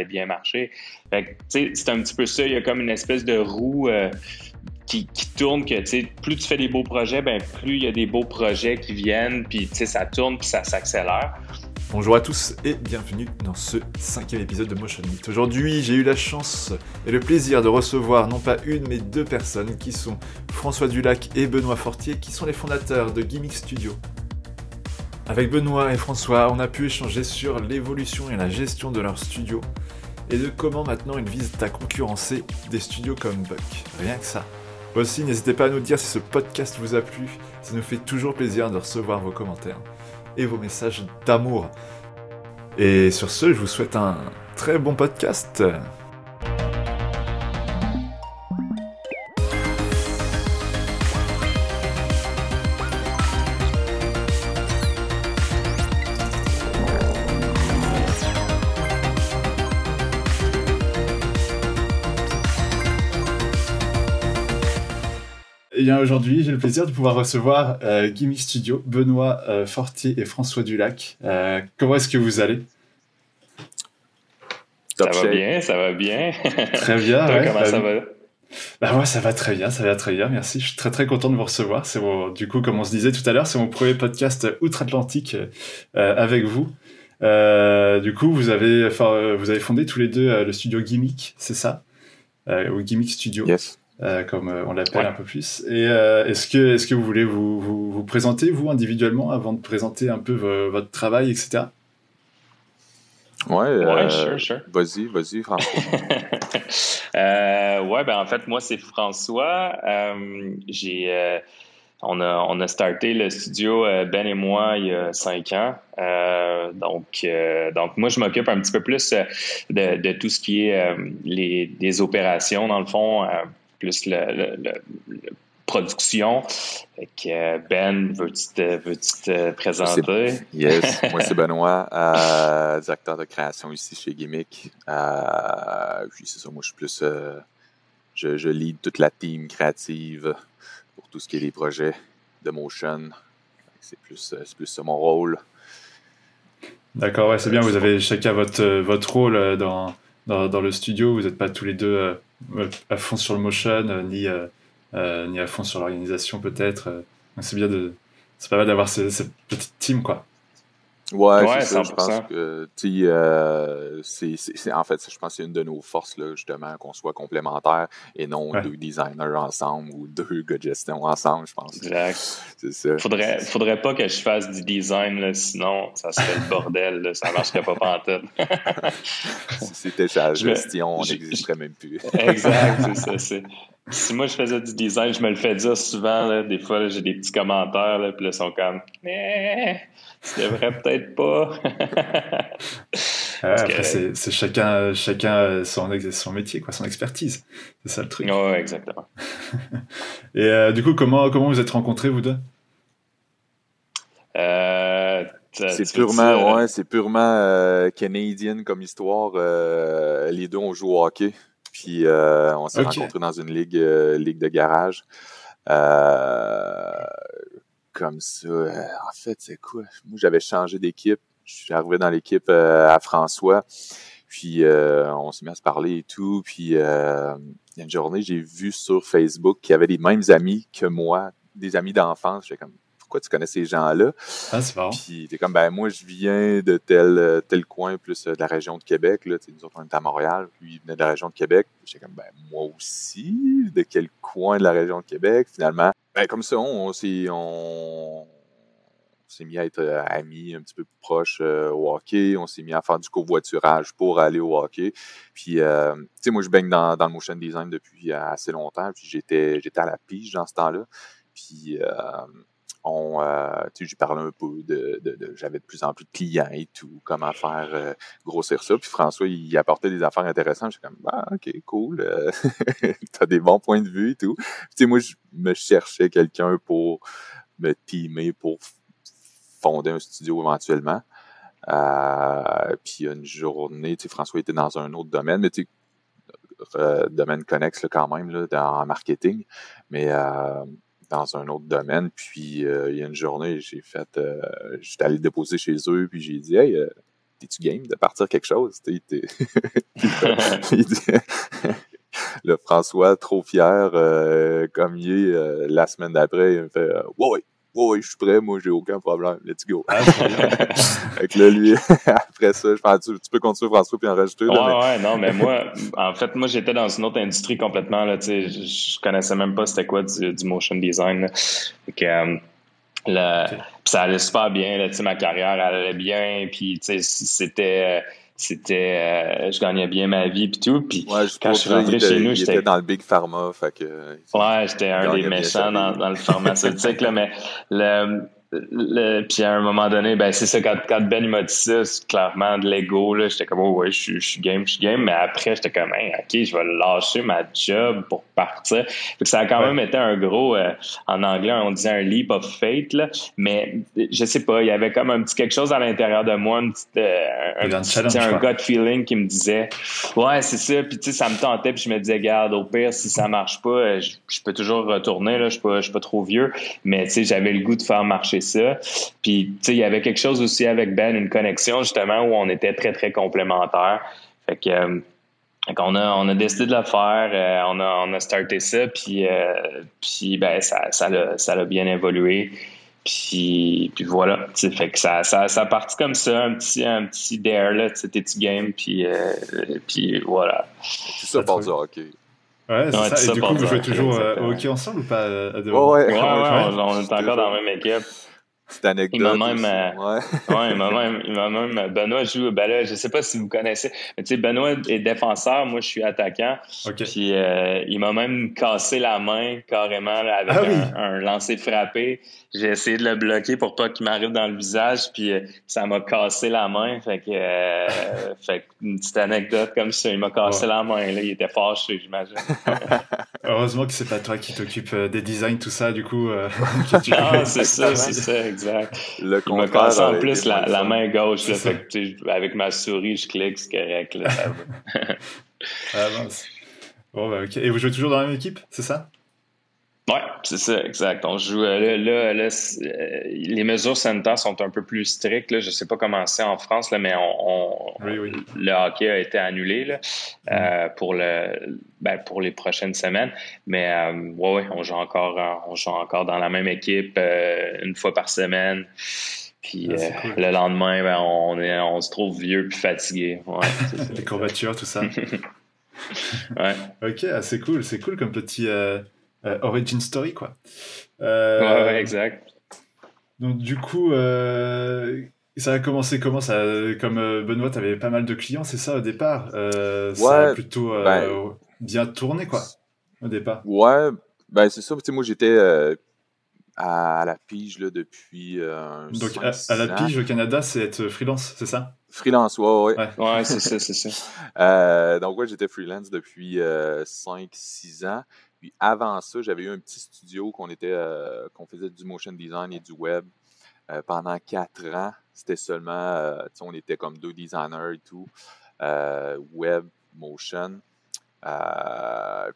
bien marché. c'est un petit peu ça. Il y a comme une espèce de roue euh, qui, tourne que plus tu fais des beaux projets, ben, plus il y a des beaux projets qui viennent, puis ça tourne, puis ça s'accélère. Bonjour à tous et bienvenue dans ce cinquième épisode de Motion Meet. Aujourd'hui, j'ai eu la chance et le plaisir de recevoir non pas une mais deux personnes qui sont François Dulac et Benoît Fortier, qui sont les fondateurs de Gimmick Studio. Avec Benoît et François, on a pu échanger sur l'évolution et la gestion de leur studio et de comment maintenant ils visent à concurrencer des studios comme Buck. Rien que ça. Aussi, n'hésitez pas à nous dire si ce podcast vous a plu, ça nous fait toujours plaisir de recevoir vos commentaires et vos messages d'amour. Et sur ce, je vous souhaite un très bon podcast. Aujourd'hui, j'ai le plaisir de pouvoir recevoir euh, Gimmick Studio, Benoît euh, Fortier et François Dulac. Euh, comment est-ce que vous allez? Ça va bien, ça va bien. Très bien. comment bah, ça va? Bah moi ça va très bien, ça va très bien, merci. Je suis très très content de vous recevoir. C'est du coup, comme on se disait tout à l'heure, c'est mon premier podcast outre-Atlantique avec vous. du coup, vous avez, vous avez fondé tous les deux le studio Gimmick, c'est ça? Ou Gimmick Studio. Yes. Euh, comme euh, on l'appelle un peu plus. Et euh, est-ce que, est que vous voulez vous, vous, présenter, vous, individuellement, avant de présenter un peu votre travail, etc. Ouais, ouais sure, sure. vas-y, vas-y, François. ouais, ben en fait, moi, c'est François. j'ai on a, on a starté le studio, Ben et moi, il y a cinq ans. donc, donc, moi, je m'occupe un petit peu plus de, de tout ce qui est les, des opérations, dans le fond, plus le, production. que ben, veux-tu te, présenter? Yes, moi c'est Benoît, euh, directeur de création ici chez Gimmick. Euh, puis c'est ça, moi je suis plus. Euh, je, je lead toute la team créative pour tout ce qui est les projets de motion. C'est plus, plus ça mon rôle. D'accord, ouais, c'est bien, vous avez chacun votre, votre rôle dans, dans, dans le studio, vous n'êtes pas tous les deux à fond sur le motion, euh, ni, euh, euh, ni à fond sur l'organisation peut-être. c'est bien de, c'est pas mal d'avoir cette petite team quoi. Ouais, ouais ça, je pense que euh, c'est, en fait, je pense que c'est une de nos forces, là, justement, qu'on soit complémentaires et non deux designers ensemble ou deux gars de gestion ensemble, je pense. Exact. C'est ça. Faudrait, faudrait pas que je fasse du design, là, sinon ça serait le bordel, là, ça marcherait pas pantoute. si c'était sa gestion, on n'existerait même plus. exact, c'est ça. Si moi je faisais du design, je me le fais dire souvent, là, des fois j'ai des petits commentaires, là, puis là, ils sont comme eh, tu devrais peut-être pas. après, c'est chacun, chacun son, son métier, quoi, son expertise. C'est ça le truc. Oui, exactement. Et euh, du coup, comment, comment vous êtes rencontrés, vous deux? Euh, c'est purement, ouais, c'est purement euh, canadien comme histoire. les deux ont joué au hockey. Puis euh, on s'est rencontrés dans une ligue, euh, ligue de garage. Euh, comme ça. en fait, c'est quoi? Moi, j'avais changé d'équipe. Je suis arrivé dans l'équipe à François. Puis on s'est mis à se parler et tout. Puis il y a une journée, j'ai vu sur Facebook qu'il y avait les mêmes amis que moi, des amis d'enfance. J'étais comme pourquoi tu connais ces gens-là? Ah, c'est bon. Puis t'es comme, ben moi, je viens de tel, tel coin, plus euh, de la région de Québec. Là. Nous autres, on est à Montréal. Lui, il venait de la région de Québec. J'étais comme, ben moi aussi, de quel coin de la région de Québec, finalement? Ben comme ça, on, s'est... On s'est mis à être euh, amis un petit peu plus proches euh, au hockey. On s'est mis à faire du covoiturage pour aller au hockey. Puis, tu sais, moi, je baigne dans, dans, le motion design depuis assez longtemps. Puis, j'étais, j'étais à la pige dans ce temps-là. Puis, on, euh, j'ai parlé un peu de, j'avais de plus en plus de clients et tout, comment faire euh, grossir ça. Puis François, il apportait des affaires intéressantes. J'étais comme, ah, ok, cool, euh, t'as des bons points de vue et tout. Puis, moi, je me cherchais quelqu'un pour me teamer, pour fonder un studio éventuellement. Euh, puis une journée, tu sais, François était dans un autre domaine, mais tu sais, domaine connexe quand même, là, en marketing. Mais dans un autre domaine. Puis euh, il y a une journée, j'ai fait, euh, j'étais allé déposer chez eux, puis j'ai dit, hey, euh, t'es-tu game de partir quelque chose? il dit, le François, trop fier, comme il est, la semaine d'après, il me fait euh, Ouais, ouais, je suis prêt, moi, j'ai aucun problème, let's go. Ah, fait là, lui, après ça, je pense, tu, tu peux continuer, François, puis en rajouter. ouais, ouais, non, mais moi, en fait, moi, j'étais dans une autre industrie complètement, là, tu sais, je, connaissais même pas c'était quoi du, motion design, Fait que, ça allait super bien, là, ma carrière allait bien, puis, tu sais, c'était c'était euh, je gagnais bien ma vie puis tout puis quand je suis rentré chez nous j'étais dans le big pharma fait que ouais j'étais un des méchants dans, dans, le pharmaceutique là mais le le, puis à un moment donné, ben c'est ça, quand, quand Ben m'a dit ça, c'est clairement de l'ego, là, j'étais comme, oh ouais, je, suis game, je suis game, mais après, j'étais comme, ok, je vais lâcher ma job pour partir. Fait que ça a quand même été un gros, euh, en anglais, on disait un leap of faith, là, mais je sais pas, il y avait comme un petit quelque chose à l'intérieur de moi, une petite, euh, un, un gut feeling qui me disait, ouais, c'est ça, puis tu sais, ça me tentait, puis je me disais, garde, au pire, si ça marche pas, euh, je, peux toujours retourner, là, je suis pas, je suis pas trop vieux, mais tu sais, j'avais le goût de faire marcher ça. Puis, tu sais, il y avait quelque chose aussi avec Ben, une connexion justement où on était très, très complémentaires. Fait que, euh, on a, on a décidé de le faire, euh, on, a, on a starté ça, puis, euh, puis ben, ça, ça, a, ça a bien évolué. Puis, puis voilà, fait que ça, ça, ça a parti comme ça, un petit, un petit dare, là, c'était petit game, puis, puis voilà. Tout ça part du hockey. Ouais, c'est ça. Et du coup, vous jouez toujours au hockey ensemble ou pas à ouais, ouais, ouais, on est encore dans la même équipe petite anecdote. Il m'a même, euh, ouais. il m'a même, il m'a même, Benoît joue, ben là, je sais pas si vous connaissez, mais tu sais, Benoît est défenseur, moi je suis attaquant. Puis euh, il m'a même cassé la main carrément avec ah un, lancer frappé. J'ai essayé de le bloquer pour pas qu'il m'arrive dans le visage, puis euh, ça m'a cassé la main. Fait que, fait une petite anecdote comme ça, il m'a cassé la main. Là, il était fâché, j'imagine. Heureusement que c'est pas toi qui t'occupe des designs, tout ça, du coup. non, c'est ça, c'est ça, exact. Le il m'a cassé en plus la, main gauche. Là, fait que, avec ma souris, je clique, c'est correct. Là, ah, bon, bah, ok. Et vous jouez toujours dans la même équipe, c'est ça? Oui, c'est ça, exact. On joue euh, là, là, euh, les mesures sanitaires sont un peu plus strictes. Là. Je ne sais pas comment c'est en France, là, mais on, le hockey a été annulé là, euh, pour le ben, pour les prochaines semaines. Mais euh, ouais, on joue encore on joue encore dans la même équipe une fois par semaine. Puis ah, le lendemain, ben, on, est, on se trouve vieux puis fatigué. Ouais, les courbatures, tout ça. ouais. Ok, ah, c'est cool, c'est cool comme petit origin story, quoi. Euh, ouais, exact. Donc, du coup, euh, ça a commencé comment ça, Comme Benoît, tu avais pas mal de clients, c'est ça au départ? Ouais, Ça a plutôt ben, bien tourné, quoi, au départ. Ouais, ben c'est ça. Moi, j'étais à la pige là, depuis. Donc, à, la pige au Canada, c'est être freelance, c'est ça? Freelance, ouais, ouais. Ouais, c'est ça, c'est ça. donc, ouais, j'étais freelance depuis 5-6 ans. Puis avant ça, j'avais eu un petit studio qu'on était euh, qu'on faisait du motion design et du web euh, pendant quatre ans. C'était seulement, euh, on était comme deux designers et tout, web, motion.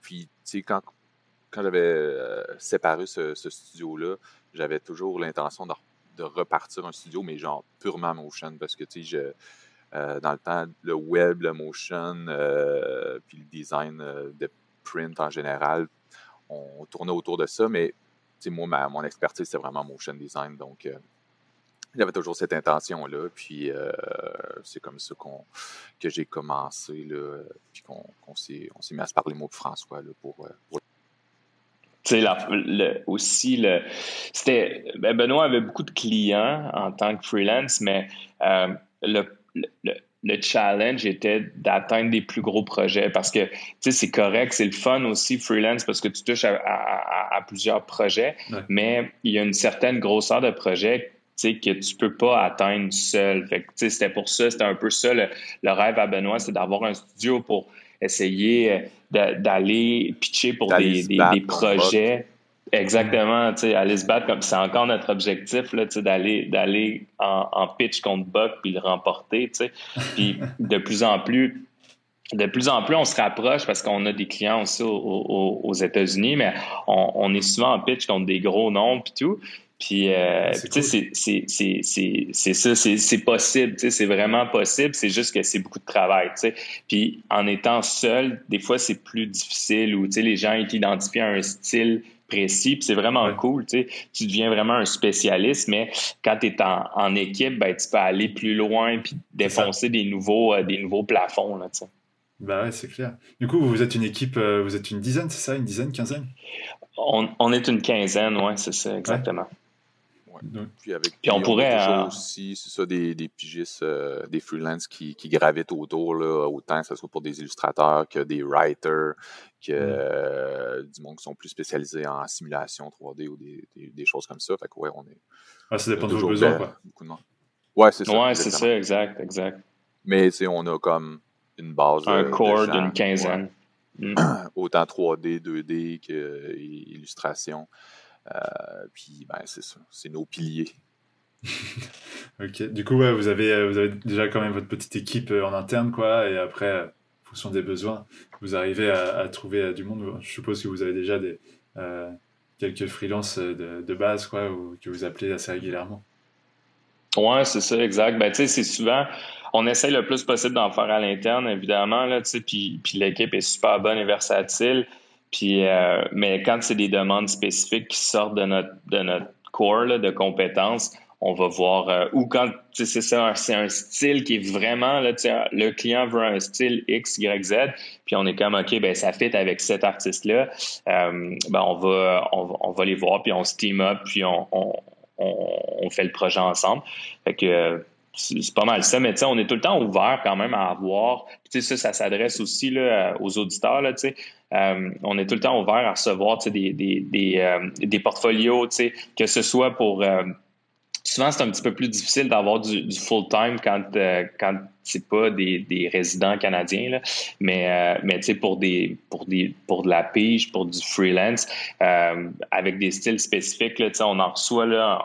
puis, tu sais, quand, quand j'avais séparé ce, studio-là, j'avais toujours l'intention de, de, repartir un studio, mais genre purement motion, parce que, tu sais, dans le temps, le web, le motion, puis le design de print en général, on tournait autour de ça, mais moi, mon expertise, c'est vraiment motion design. Donc, euh, j'avais toujours cette intention-là. Puis, euh, c'est comme ça qu'on, que j'ai commencé, là, puis qu'on, s'est, on s'est mis à se parler mots de François là, pour, euh, pour... Tu sais, aussi, le, c'était, ben, Benoît avait beaucoup de clients en tant que freelance, mais le, le challenge était d'atteindre des plus gros projets parce que, tu sais, c'est correct, c'est le fun aussi, freelance, parce que tu touches à, plusieurs projets, mais il y a une certaine grosseur de projet tu sais, que tu peux pas atteindre seul. Fait que, tu sais, c'était pour ça, c'était un peu ça le, rêve à Benoît, c'est d'avoir un studio pour essayer euh, d'aller pitcher pour des, des, projets. Exactement, tu sais, aller se battre comme c'est encore notre objectif là, tu sais, d'aller d'aller en, pitch contre Buck puis le remporter, tu sais. Puis de plus en plus de plus en plus, on se rapproche parce qu'on a des clients aussi aux, États-Unis, mais on, est souvent en pitch contre des gros noms puis tout. Puis, euh, tu sais, c'est ça, c'est possible, tu sais, c'est vraiment possible. C'est juste que c'est beaucoup de travail, tu sais. Puis, en étant seul, des fois, c'est plus difficile ou, tu sais, les gens ils t'identifient à un style précis, puis c'est vraiment cool, tu sais. Tu deviens vraiment un spécialiste, mais quand tu es en, en, équipe, ben, tu peux aller plus loin puis défoncer des nouveaux, euh, des nouveaux plafonds, là, tu sais. Bah ouais, c'est clair. Du coup, vous êtes une équipe, euh, vous êtes une dizaine, c'est ça? Une dizaine, quinzaine? On, on, est une quinzaine, ouais, c'est ça, exactement. Puis, avec, puis on pourrait. Euh, aussi, c'est ça, des, des pigistes, euh, des freelances qui, qui, gravitent autour, là, autant que ce soit pour des illustrateurs que des writers, que euh, du monde qui sont plus spécialisés en simulation 3D ou des, des, choses comme ça. Fait que, ouais, on est. Ah, ça dépend de vos besoins, quoi. Beaucoup de monde. Ouais, c'est ça. Ouais, c'est ça, exact, exact. Mais, tu sais, on a comme une base. Un core d'une quinzaine. Mm. Autant 3D, 2D qu'illustration. Euh, puis, ben, c'est ça. C'est nos piliers. ok. Du coup, ouais, vous, avez, euh, vous avez déjà quand même votre petite équipe euh, en interne, quoi. Et après, fonction des besoins, vous arrivez à, trouver du monde. Je suppose que vous avez déjà des, quelques freelances de, de, base, que vous appelez assez régulièrement. Ouais, c'est ça, exact. Ben, c'est souvent, on essaye le plus possible d'en faire à l'interne, évidemment, puis, l'équipe est super bonne et versatile. Euh, mais quand c'est des demandes spécifiques qui sortent de notre, de notre core de compétences, on va voir euh, ou quand c'est ça c'est un style qui est vraiment là le client veut un style X Y Z puis on est comme ok ben ça fit avec cet artiste là euh, ben on va on, va les voir puis on se team up puis on, on, on fait le projet ensemble fait que c'est pas mal ça, mais on est tout le temps ouvert quand même à avoir. Tu sais, ça, ça s'adresse aussi là, aux auditeurs. Là, tu sais. Euh, on est tout le temps ouvert à recevoir des, des, des, euh, des portfolios, tu sais, que ce soit pour. Souvent, c'est un petit peu plus difficile d'avoir du, full-time quand, quand c'est pas des, des, résidents canadiens. Là. Mais, mais tu sais, pour, des, pour, des, pour de la pige, pour du freelance, avec des styles spécifiques, là, on en reçoit là,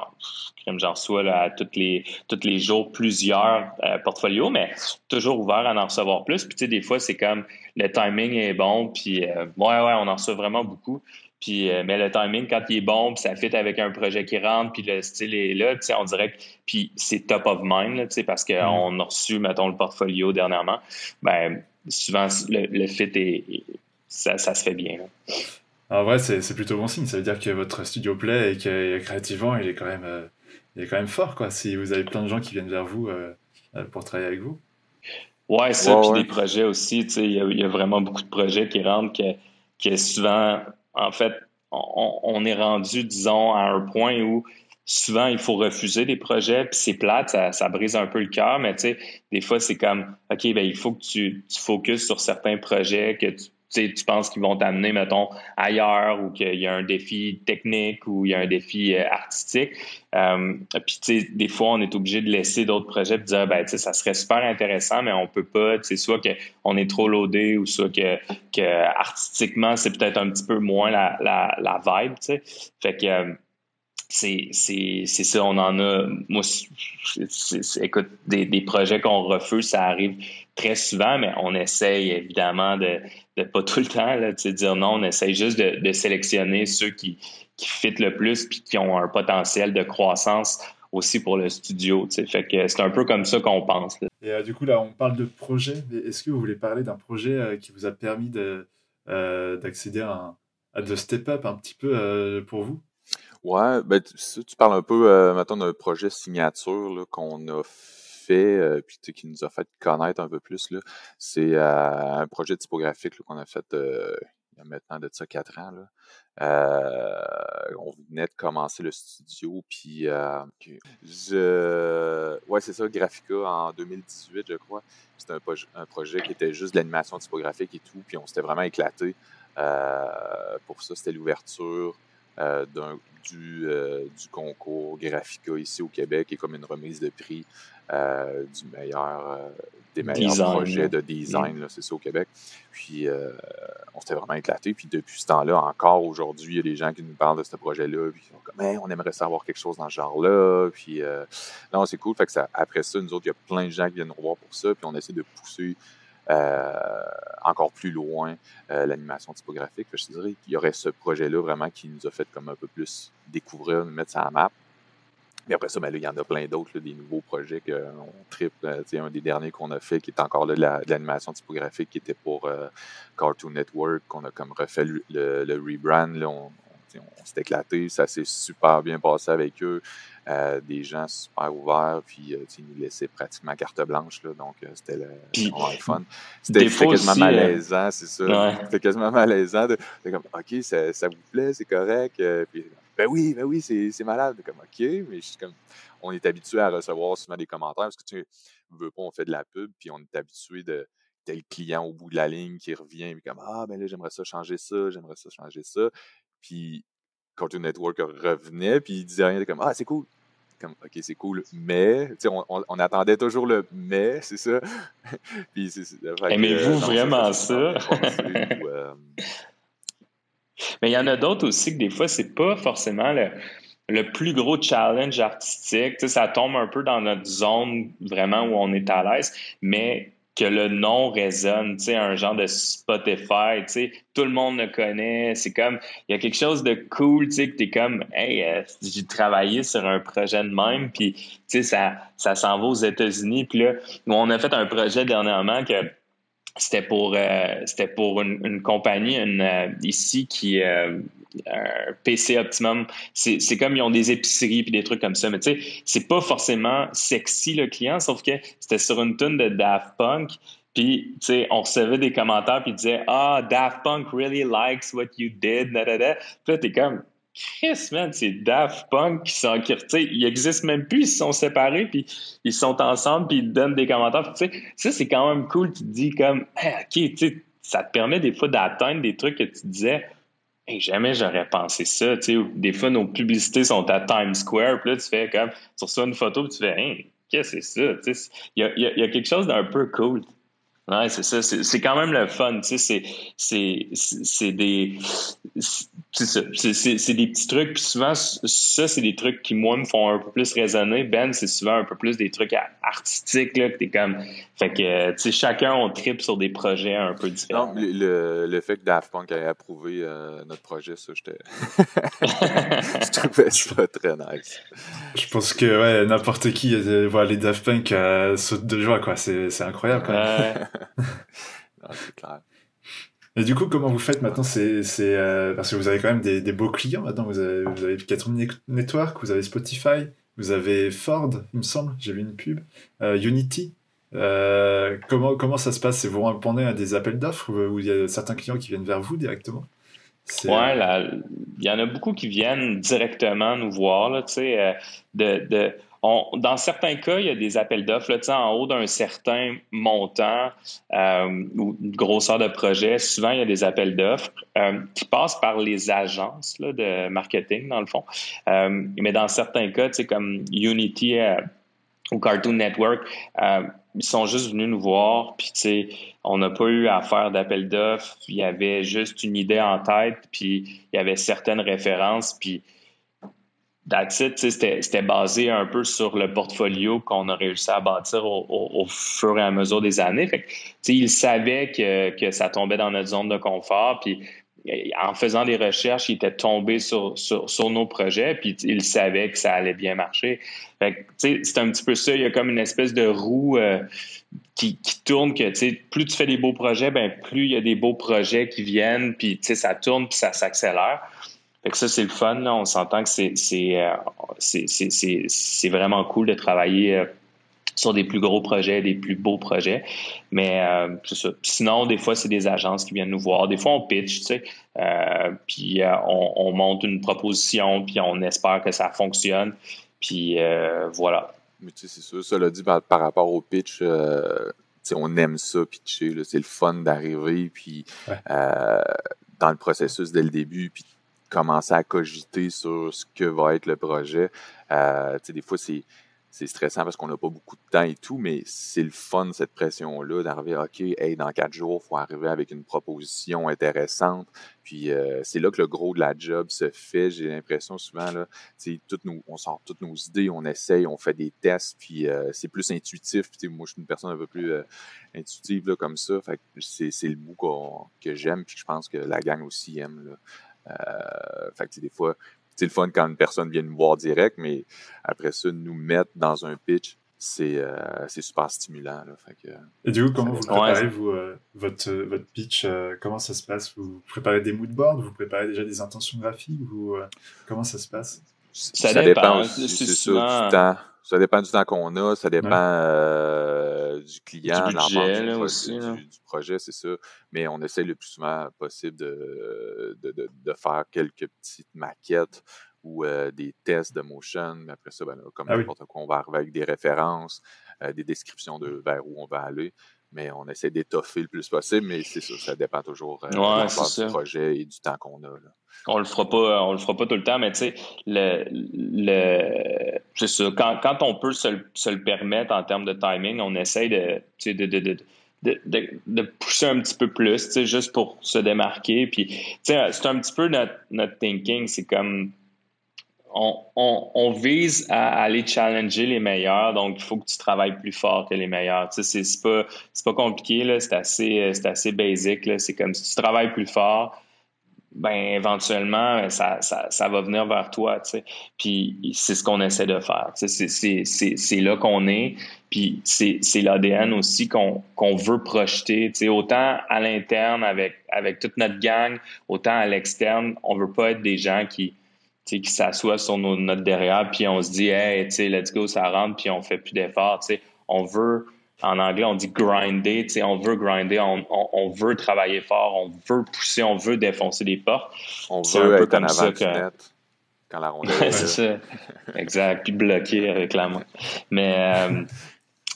j'en reçois là, à tous les, tous les jours plusieurs euh, portfolios, mais toujours ouvert à en recevoir plus. Puis tu sais, des fois, c'est comme le timing est bon, puis euh, ouais, ouais, on en reçoit vraiment beaucoup. Puis, euh, mais le timing, quand il est bon, puis ça fit avec un projet qui rentre, puis le style est là, tu sais, on dirait que puis c'est top of mind, tu sais, parce qu'on mm-hmm. a reçu, mettons, le portfolio dernièrement. Ben, souvent, le, fit est, ça, ça, se fait bien. En vrai, c'est plutôt bon signe. Ça veut dire que votre studio plaît et que créativement, il est quand même il est quand même fort, quoi, si vous avez plein de gens qui viennent vers vous euh, euh, pour travailler avec vous. Ouais, ça, puis des projets aussi, tu sais, il y, a vraiment beaucoup de projets qui rentrent que, que souvent, en fait, on, est rendu, disons, à un point où souvent il faut refuser des projets, puis c'est plate, ça, brise un peu le cœur, mais tu sais, des fois c'est comme, OK, ben il faut que tu, tu focuses sur certains projets, que tu tu penses qu'ils vont t'amener, mettons, ailleurs ou qu'il y a un défi technique ou il y a un défi euh, artistique. Euh, puis, tu sais, des fois, on est obligé de laisser d'autres projets et de dire, ben, tu sais, ça serait super intéressant, mais on peut pas, tu sais, soit qu'on est trop loadé ou soit que, que artistiquement, c'est peut-être un petit peu moins la, la, la vibe, tu sais. Fait que, euh, c'est, ça, on en a. Moi, écoute, des, des projets qu'on refuse, ça arrive très souvent, mais on essaye évidemment de, de pas tout le temps là, de dire non, on essaye juste de, de sélectionner ceux qui, qui fit le plus puis qui ont un potentiel de croissance aussi pour le studio. Fait que c'est un peu comme ça qu'on pense. Et euh, du coup, là, on parle de projet. Est-ce que vous voulez parler d'un projet euh, qui vous a permis euh, d'accéder à, à, de step up un petit peu pour vous? Ouais, ben, tu, tu parles un peu, maintenant d'un projet signature qu'on a fait, euh, puis qui nous a fait connaître un peu plus, c'est euh, un projet typographique qu'on a fait euh, il y a maintenant de ça quatre ans. Là. on venait de commencer le studio, puis je... ouais, c'est ça, Graphica en 2018, je crois. C'était un, projet qui était juste de l'animation typographique et tout, puis on s'était vraiment éclaté. pour ça, c'était l'ouverture du, du concours Graphica ici au Québec et comme une remise de prix euh, du meilleur, euh, des meilleurs projets de design, c'est ça au Québec. Puis euh, on s'était vraiment éclaté. Puis depuis ce temps-là, encore aujourd'hui, il y a des gens qui nous parlent de ce projet-là. Puis ils sont comme, on aimerait savoir quelque chose dans ce genre-là. Puis non, c'est cool. Fait que ça, après ça, nous autres, il y a plein de gens qui viennent nous voir pour ça. Puis on essaie de pousser encore plus loin l'animation typographique. je te dirais qu'il y aurait ce projet-là vraiment qui nous a fait comme un peu plus découvrir, nous mettre ça la map. Mais après ça, ben, il y en a plein d'autres, des nouveaux projets qu'on triple. un des derniers qu'on a fait qui est encore là, de l'animation typographique qui était pour Cartoon Network, qu'on a comme refait le, rebrand. On s'est éclaté, ça s'est super bien passé avec eux. Euh, des gens super ouverts, puis euh, ils nous laissaient pratiquement carte blanche, là, donc euh, c'était le fun. C'était quasiment malaisant, c'est ça. C'était quasiment malaisant. De, comme, OK, ça, ça, vous plaît, c'est correct. puis, ben oui, ben oui, c'est malade. Comme, OK, mais je comme, on est habitué à recevoir souvent des commentaires parce que tu veux pas, on fait de la pub, puis on est habitué de tel client au bout de la ligne qui revient, puis comme Ah, ben là, j'aimerais ça changer ça, j'aimerais ça changer ça. Puis Cartoon Network revenait, puis il disait rien, comme Ah, c'est cool. Comme, OK, c'est cool, mais, on, on, on, attendait toujours le mais, c'est ça. puis, Aimez-vous vraiment ça? Euh, mais il y en a d'autres aussi que des fois, c'est pas forcément le, le plus gros challenge artistique. ça tombe un peu dans notre zone vraiment où on est à l'aise, mais que le nom résonne, tu sais, un genre de Spotify, tu sais, tout le monde le connaît, c'est comme, il y a quelque chose de cool, tu sais, que t'es comme, hey, euh, j'ai travaillé sur un projet de même, puis, tu sais, ça, ça s'en va aux États-Unis, puis là, on a fait un projet dernièrement que c'était pour, euh, c'était pour une, compagnie une, euh, ici qui, un PC Optimum, c'est comme ils ont des épiceries puis des trucs comme ça. Mais tu sais, c'est pas forcément sexy le client, sauf que c'était sur une tune de Daft Punk. Puis, tu sais, on recevait des commentaires puis ils disaient Ah, Daft Punk really likes what you did. Da, da, da. Puis là, t'es comme Chris, man, c'est Daft Punk qui sont. Sais, ils existent même plus, ils se sont séparés puis ils sont ensemble puis ils donnent des commentaires. Ça, c'est quand même cool. Tu te dis comme OK, tu ça te permet des fois d'atteindre des trucs que tu disais jamais j'aurais pensé ça. des fois, nos publicités sont à Times Square, puis là, tu fais comme, tu reçois une photo, puis tu fais, hein, qu'est-ce que c'est ça? Il y a, y a, quelque chose d'un peu cool. Ouais, c'est ça. C'est quand même le fun. Tu sais, c'est des. C'est des petits trucs. Puis souvent, ça, c'est des trucs qui, moi, me font un peu plus raisonner. Ben, c'est souvent un peu plus des trucs artistiques, là, que t'es comme. Fait que, tu sais, chacun, on tripe sur des projets un peu différents. Non, le, le fait que Daft Punk ait approuvé euh, notre projet, ça, j'étais. je trouvais ça très nice. Je pense que, ouais, n'importe qui euh, voit les Daft Punk euh, saute de joie, quoi. C'est incroyable, quand même. C'est clair. Et du coup, comment vous faites maintenant C'est euh, parce que vous avez quand même des, beaux clients maintenant. Vous avez, vous avez Network, vous avez Spotify, vous avez Ford, il me semble. J'ai vu une pub. Euh, Unity. Euh, comment comment ça se passe? Vous répondez à des appels d'offres ou il y a certains clients qui viennent vers vous directement? Ouais, il y en a beaucoup qui viennent directement nous voir. Là, de, de dans certains cas, il y a des appels d'offres en haut d'un certain montant euh, ou grosseur de projet. Souvent, il y a des appels d'offres euh, qui passent par les agences de marketing, dans le fond. Euh, mais dans certains cas, comme Unity ou Cartoon Network, ils sont juste venus nous voir, puis on n'a pas eu à faire d'appel d'offres. Il y avait juste une idée en tête, puis il y avait certaines références, puis That's c'était basé un peu sur le portfolio qu'on a réussi à bâtir au, fur et à mesure des années. Fait que, il savait que, que ça tombait dans notre zone de confort, puis en faisant des recherches, il était tombé sur, sur, sur nos projets, puis il savait que ça allait bien marcher. c'est un petit peu ça, il y a comme une espèce de roue euh, qui, qui, tourne, que plus tu fais des beaux projets, ben plus il y a des beaux projets qui viennent, puis ça tourne, puis ça s'accélère. Fait que ça, c'est le fun. Là. On s'entend que c'est, c'est, euh, c'est, c'est, c'est vraiment cool de travailler euh, sur des plus gros projets, des plus beaux projets. Mais euh, c'est ça. Sinon, des fois, c'est des agences qui viennent nous voir. Des fois, on pitch, tu sais, euh, puis on, on, monte une proposition, puis on espère que ça fonctionne. Puis voilà. Mais tu sais, c'est ça. Ça l'a dit par, rapport au pitch. on aime ça, pitcher. C'est le fun d'arriver, puis dans le processus dès le début, puis commencer à cogiter sur ce que va être le projet. Euh, des fois, c'est c'est stressant parce qu'on n'a pas beaucoup de temps et tout, mais c'est le fun, cette pression-là, d'arriver, OK, hey, dans quatre jours, il faut arriver avec une proposition intéressante. Puis euh, c'est là que le gros de la job se fait. J'ai l'impression souvent, là, toutes nos, on sort toutes nos idées, on essaye, on fait des tests, puis euh, c'est plus intuitif. moi, je suis une personne un peu plus intuitive là, comme ça. C'est, le bout que j'aime, puis je pense que la gang aussi aime. Fait que des fois, c'est le fun quand une personne vient nous voir direct, mais après ça, nous mettre dans un pitch, c'est euh, super stimulant. Et du coup, comment vous préparez vous, euh, votre, euh, votre pitch Comment ça se passe? Vous préparez des moodboards Vous préparez déjà des intentions graphiques? Vous, Comment ça se passe? Ça, dépend, c'est du temps. Ça dépend du temps qu'on a, ça dépend euh, du client, du, budget, du, aussi, du, projet, c'est ça. Mais on essaie le plus souvent possible de, de, de, faire quelques petites maquettes ou euh, des tests de motion. Mais après ça, ben, comme ah n'importe quoi, on va arriver avec des références, euh, des descriptions de vers où on va aller. Mais on essaie d'étoffer le plus possible, mais c'est ça, ça dépend toujours de du projet et du temps qu'on a. Là. On le fera pas, on le fera pas tout le temps, mais tu sais, le, le c'est ça. Quand, quand, on peut se, se, le permettre en termes de timing, on essaye de, de, de, de, de, pousser un petit peu plus, tu sais, juste pour se démarquer. Puis, tu sais, c'est un petit peu notre, notre thinking. C'est comme, on, vise à aller challenger les meilleurs, donc il faut que tu travailles plus fort que les meilleurs. Tu sais, c'est pas, pas compliqué, c'est assez, assez basic. C'est comme si tu travailles plus fort, ben éventuellement, ça, ça, va venir vers toi. Puis c'est ce qu'on essaie de faire. Tu sais, c'est là qu'on est. Puis c'est l'ADN aussi qu'on veut projeter, tu autant à l'interne avec, avec toute notre gang, autant à l'externe. On veut pas être des gens qui, qui s'assoient sur notre derrière, puis on se dit, hey, tu sais, let's go, ça rentre, puis on fait plus d'efforts. On veut en anglais, on dit grinder, tu sais, on veut grinder, on, on, veut travailler fort, on veut pousser, on veut défoncer des portes. On veut un peu être comme en ça que... quand la rondelle C'est ça, exact, puis bloqué avec la main. Mais euh,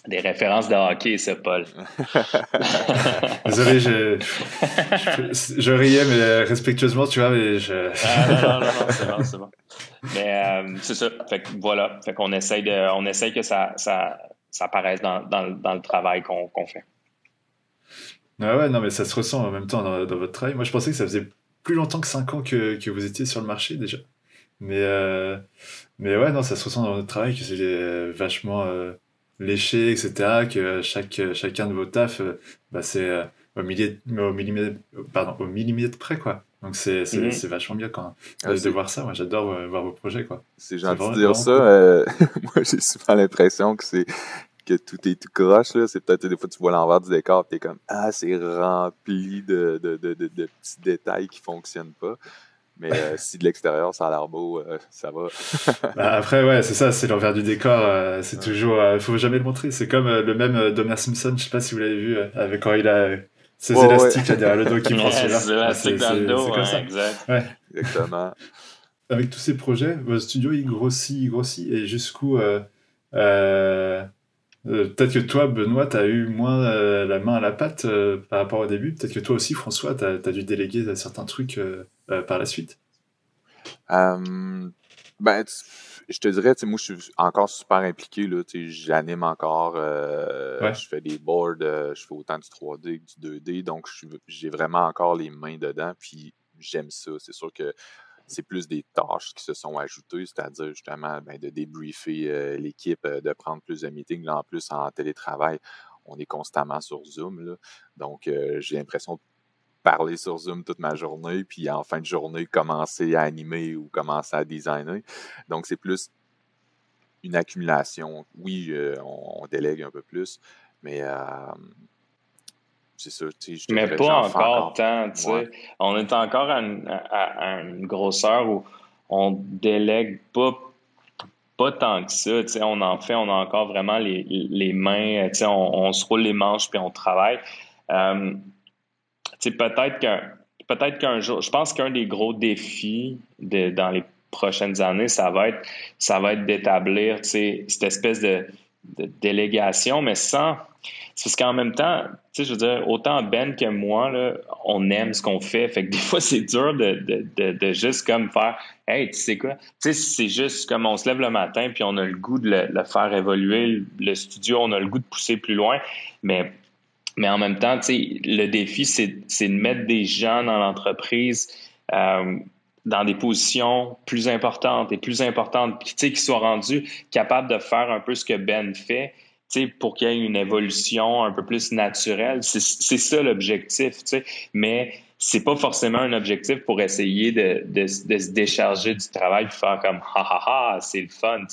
des références de hockey, c'est Paul. Désolé, je, je, riais, mais respectueusement, tu vois, mais je... ah, non, non, non, non c'est bon, c'est bon. Mais euh, c'est ça, fait que voilà, fait qu'on essaye, de, on essaye que ça... ça ça apparaisse dans, dans, le travail qu'on fait. Ah ouais, non, mais ça se ressent en même temps dans, votre travail. Moi, je pensais que ça faisait plus longtemps que 5 ans que, que vous étiez sur le marché déjà. Mais, euh, mais ouais, non, ça se ressent dans votre travail que c'est euh, vachement euh, léché, etc. Que chaque, chacun de vos tafs, bah, c'est au, au, millimètre, pardon, au millimètre près, quoi. Donc c'est mm-hmm. vachement bien quand, ah, de voir ça. Moi, j'adore voir vos projets, quoi. C'est gentil de dire ça. moi, j'ai souvent l'impression que c'est que tout est tout croche, là. C'est peut-être des fois tu vois l'envers du décor et es comme Ah, c'est rempli de, de, de, de, petits détails qui fonctionnent pas. Mais euh, si de l'extérieur ça a l'air beau, euh, ça va. Bah, après, ouais, c'est ça, c'est l'envers du décor. Euh, c'est toujours. Il faut jamais le montrer. C'est comme le même Domer Simpson, je sais pas si vous l'avez vu, avec quand il a ses élastiques derrière le dos qui prend celui-là. C'est comme ça. Exact. Exactement. Avec tous ces projets, votre studio il grossit, il grossit. Et jusqu'où. Euh, peut-être que toi, Benoît, tu as eu moins euh, la main à la pâte euh, par rapport au début. Peut-être que toi aussi, François, tu as, dû déléguer certains trucs par la suite? ben, je te dirais, moi, je suis encore super impliqué. J'anime encore. Je fais des boards. je fais autant du 3D que du 2D. Donc, j'ai vraiment encore les mains dedans. Puis, j'aime ça. C'est sûr que c'est plus des tâches qui se sont ajoutées, c'est-à-dire justement ben, de débriefer euh, l'équipe, euh, de prendre plus de meetings. Là, en plus, en télétravail, on est constamment sur Zoom. Là. Donc, euh, j'ai l'impression de parler sur Zoom toute ma journée, puis en fin de journée, commencer à animer ou commencer à designer. Donc, c'est plus une accumulation. Oui, on, délègue un peu plus, mais c'est ça. Mais pas encore, tant, tu sais. On est encore à une, grosseur où on délègue pas pas tant que ça, tu sais, on en fait, on a encore vraiment les, les mains, tu sais, on, se roule les manches puis on travaille. Euh, peut-être qu'un peut-être qu'un jour, je pense qu'un des gros défis de, dans les prochaines années, ça va être ça va être d'établir, cette espèce de délégation, mais sans. Parce qu'en même temps, je veux dire, autant Ben que moi, là, on aime ce qu'on fait. Fait que des fois, c'est dur de, de, juste comme faire Hey, tu sais quoi? Tu sais, c'est juste comme on se lève le matin puis on a le goût de le, faire évoluer, le studio, on a le goût de pousser plus loin. Mais, mais en même temps, le défi, c'est de mettre des gens dans l'entreprise. Euh, dans des positions plus importantes et plus importantes, tu sais, qu'ils soient rendus capables de faire un peu ce que Ben fait, pour qu'il y ait une évolution un peu plus naturelle. C'est ça l'objectif. Mais c'est pas forcément un objectif pour essayer de, de, se décharger du travail et faire comme ha ha ha, c'est le fun,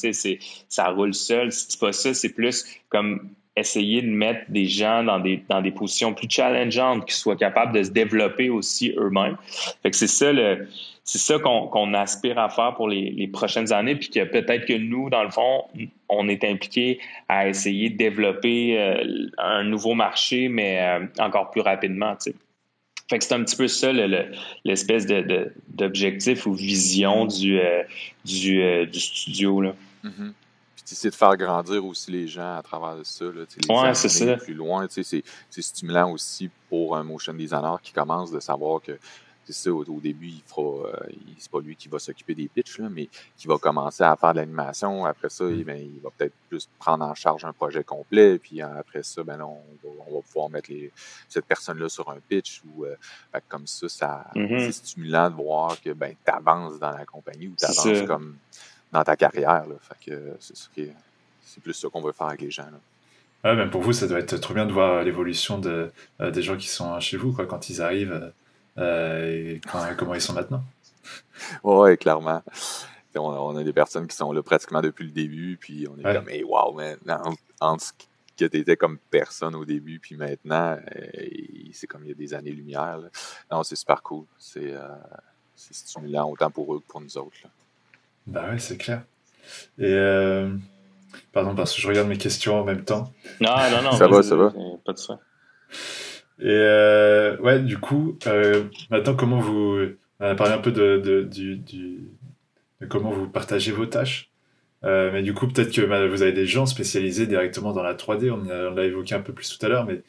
ça roule seul. C'est pas ça, c'est plus comme essayer de mettre des gens dans des, dans des positions plus challengeantes, qui soient capables de se développer aussi eux-mêmes. Fait que c'est ça le, c'est ça qu'on aspire à faire pour les, les prochaines années, puis que peut-être que nous, dans le fond, on est impliqué à essayer de développer euh, un nouveau marché, mais euh, encore plus rapidement. Tu sais. Fait que c'est un petit peu ça l'espèce de, d'objectif ou vision du, euh, du, du, studio. Là. Mm-hmm c'est de faire grandir aussi les gens à travers ça. Là, ouais, c'est ça. Plus loin, c'est stimulant aussi pour un motion designer qui commence de savoir que c'est ça, au, début, il fera, euh, c'est pas lui qui va s'occuper des pitchs, là, mais qui va commencer à faire de l'animation. Après ça, ben, il va peut-être plus prendre en charge un projet complet. Puis euh, après ça, ben, on, va, pouvoir mettre les, cette personne-là sur un pitch. Ou, euh, comme ça, ça mm-hmm. c'est stimulant de voir que ben, tu avances dans la compagnie ou tu avances comme dans ta carrière. Là. Fait que c'est, c'est plus ça qu'on veut faire avec les gens. Là. Ouais, même pour vous, ça doit être trop bien de voir l'évolution de, des gens qui sont chez vous quoi, quand ils arrivent euh, et comment ils sont maintenant. Oui, clairement. On, a des personnes qui sont là pratiquement depuis le début, puis on est comme, hey, wow, man, entre ce que tu étais comme personne au début, puis maintenant, euh, c'est comme il y a des années-lumière. Non, c'est super cool. C'est euh, stimulant autant pour eux que pour nous autres. Là. Bah ouais, c'est clair. Et euh, pardon, parce que je regarde mes questions en même temps. Non, non, non. ça va, ça va. Pas de ça. Et euh, ouais, du coup, euh, maintenant, comment vous. On a parlé un peu de, de, du, du, de comment vous partagez vos tâches. mais du coup, peut-être que bah, vous avez des gens spécialisés directement dans la 3D. On l'a évoqué un peu plus tout à l'heure, mais,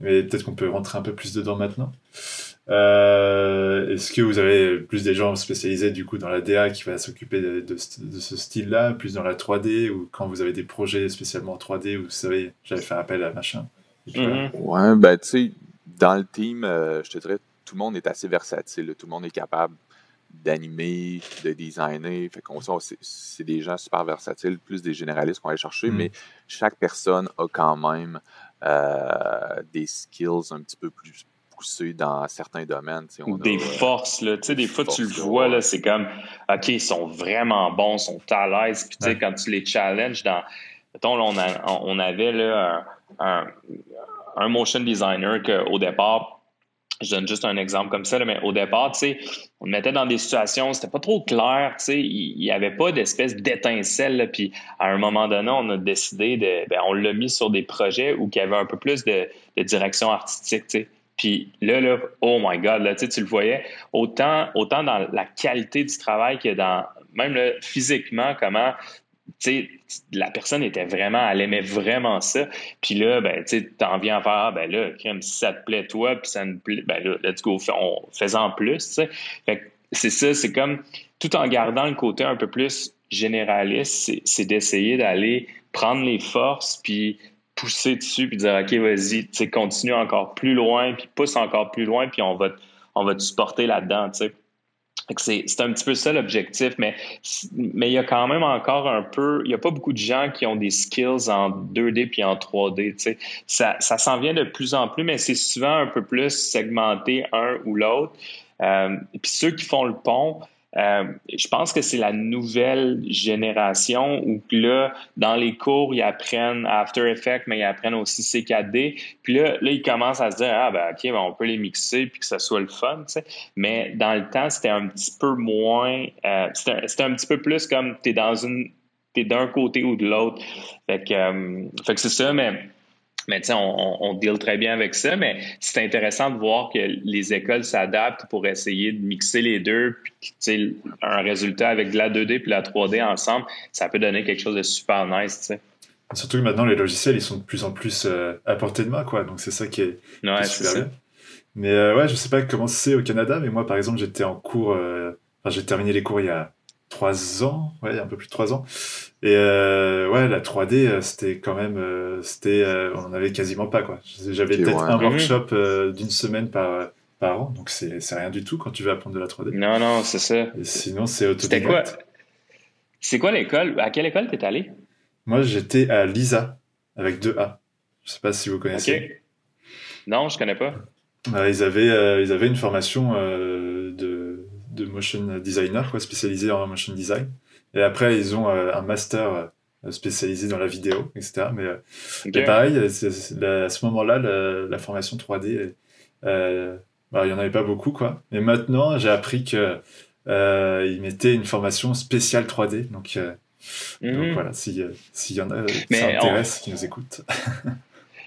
mais peut-être qu'on peut rentrer un peu plus dedans maintenant. Euh, est-ce que vous avez plus des gens spécialisés du coup dans la DA qui va s'occuper de, de, ce style-là, plus dans la 3D, ou quand vous avez des projets spécialement en 3D, où vous savez, j'avais fait appel à machin mm-hmm. Ouais, ben tu sais, dans le team, euh, je te dirais, tout le monde est assez versatile, tout le monde est capable d'animer, de designer. Fait qu'on c'est des gens super versatiles, plus des généralistes qu'on va aller chercher, mm. mais chaque personne a quand même euh, des skills un petit peu plus dans certains domaines. des euh, forces, là. Tu sais, des fois, tu le vois, là, c'est comme, OK, ils sont vraiment bons, ils sont à l'aise. Puis, tu sais, quand tu les challenges dans. Mettons, là, on, on avait là, un, un, motion designer qu'au départ, je donne juste un exemple comme ça, mais au départ, tu sais, on le mettait dans des situations, c'était pas trop clair, tu sais, il n'y avait pas d'espèce d'étincelle, puis à un moment donné, on a décidé de, ben, on l'a mis sur des projets où il y avait un peu plus de, de direction artistique, tu sais. Puis là, là, oh my God, là, tu le voyais, autant, autant dans la qualité du travail que dans, même là, physiquement, comment, tu sais, la personne était vraiment, elle aimait vraiment ça. Puis là, ben, tu sais, t'en viens à faire, ah, ben là, si ça te plaît toi, puis ça me plaît, ben là, let's go, on fais en plus, tu sais. Fait c'est ça, c'est comme, tout en gardant le côté un peu plus généraliste, c'est d'essayer d'aller prendre les forces, puis pousser dessus puis dire OK, vas-y, tu sais, continue encore plus loin, puis pousse encore plus loin, puis on va, on va te supporter là-dedans, tu sais. C'est un petit peu ça l'objectif, mais, mais il y a quand même encore un peu, il n'y a pas beaucoup de gens qui ont des skills en 2D puis en 3D. Tu sais. Ça, ça s'en vient de plus en plus, mais c'est souvent un peu plus segmenté un ou l'autre. Euh, puis ceux qui font le pont, euh, je pense que c'est la nouvelle génération où là, dans les cours, ils apprennent After Effects, mais ils apprennent aussi C4D. Puis là, là ils commencent à se dire, ah ben ok, ben, on peut les mixer puis que ça soit le fun. Tu sais. Mais dans le temps, c'était un petit peu moins, euh, c'était un, petit peu plus comme tu es dans une, t'es d'un côté ou de l'autre. Fait que, euh, fait que c'est ça, mais mais tu on, on, deal très bien avec ça. Mais c'est intéressant de voir que les écoles s'adaptent pour essayer de mixer les deux. Puis, un résultat avec de la 2D puis la 3D ensemble, ça peut donner quelque chose de super nice. Surtout que maintenant, les logiciels, ils sont de plus en plus euh, à portée de main, quoi. Donc c'est ça qui est, ouais, super bien. Mais euh, ouais, je sais pas comment c'est au Canada, mais moi, par exemple, j'étais en cours. Euh, enfin, j'ai terminé les cours il y a trois ans, ouais, un peu plus de trois ans. Et ouais, la 3D, c'était quand même, c'était, on en avait quasiment pas, quoi. J'avais peut-être un workshop d'une semaine par par an, donc c'est rien du tout quand tu veux apprendre de la 3D. Non, non, c'est ça. Et sinon, c'est autodidacte. C'était quoi C'est quoi l'école? À quelle école t'es allé? Moi, j'étais à Lisa, avec deux A. Je sais pas si vous connaissez. Non, je connais pas. Euh, ils, avaient, euh, ils avaient une formation euh, de, de, motion designer, quoi, spécialisée en motion design. Et après, ils ont un master spécialisé dans la vidéo, etc. Mais, pareil, à ce moment-là, la, formation 3D, bah, il y en avait pas beaucoup, quoi. Et maintenant, j'ai appris que ils mettaient une formation spéciale 3D. Donc, donc mhm. voilà, s'il y en a qui s'intéressent, qui nous écoutent.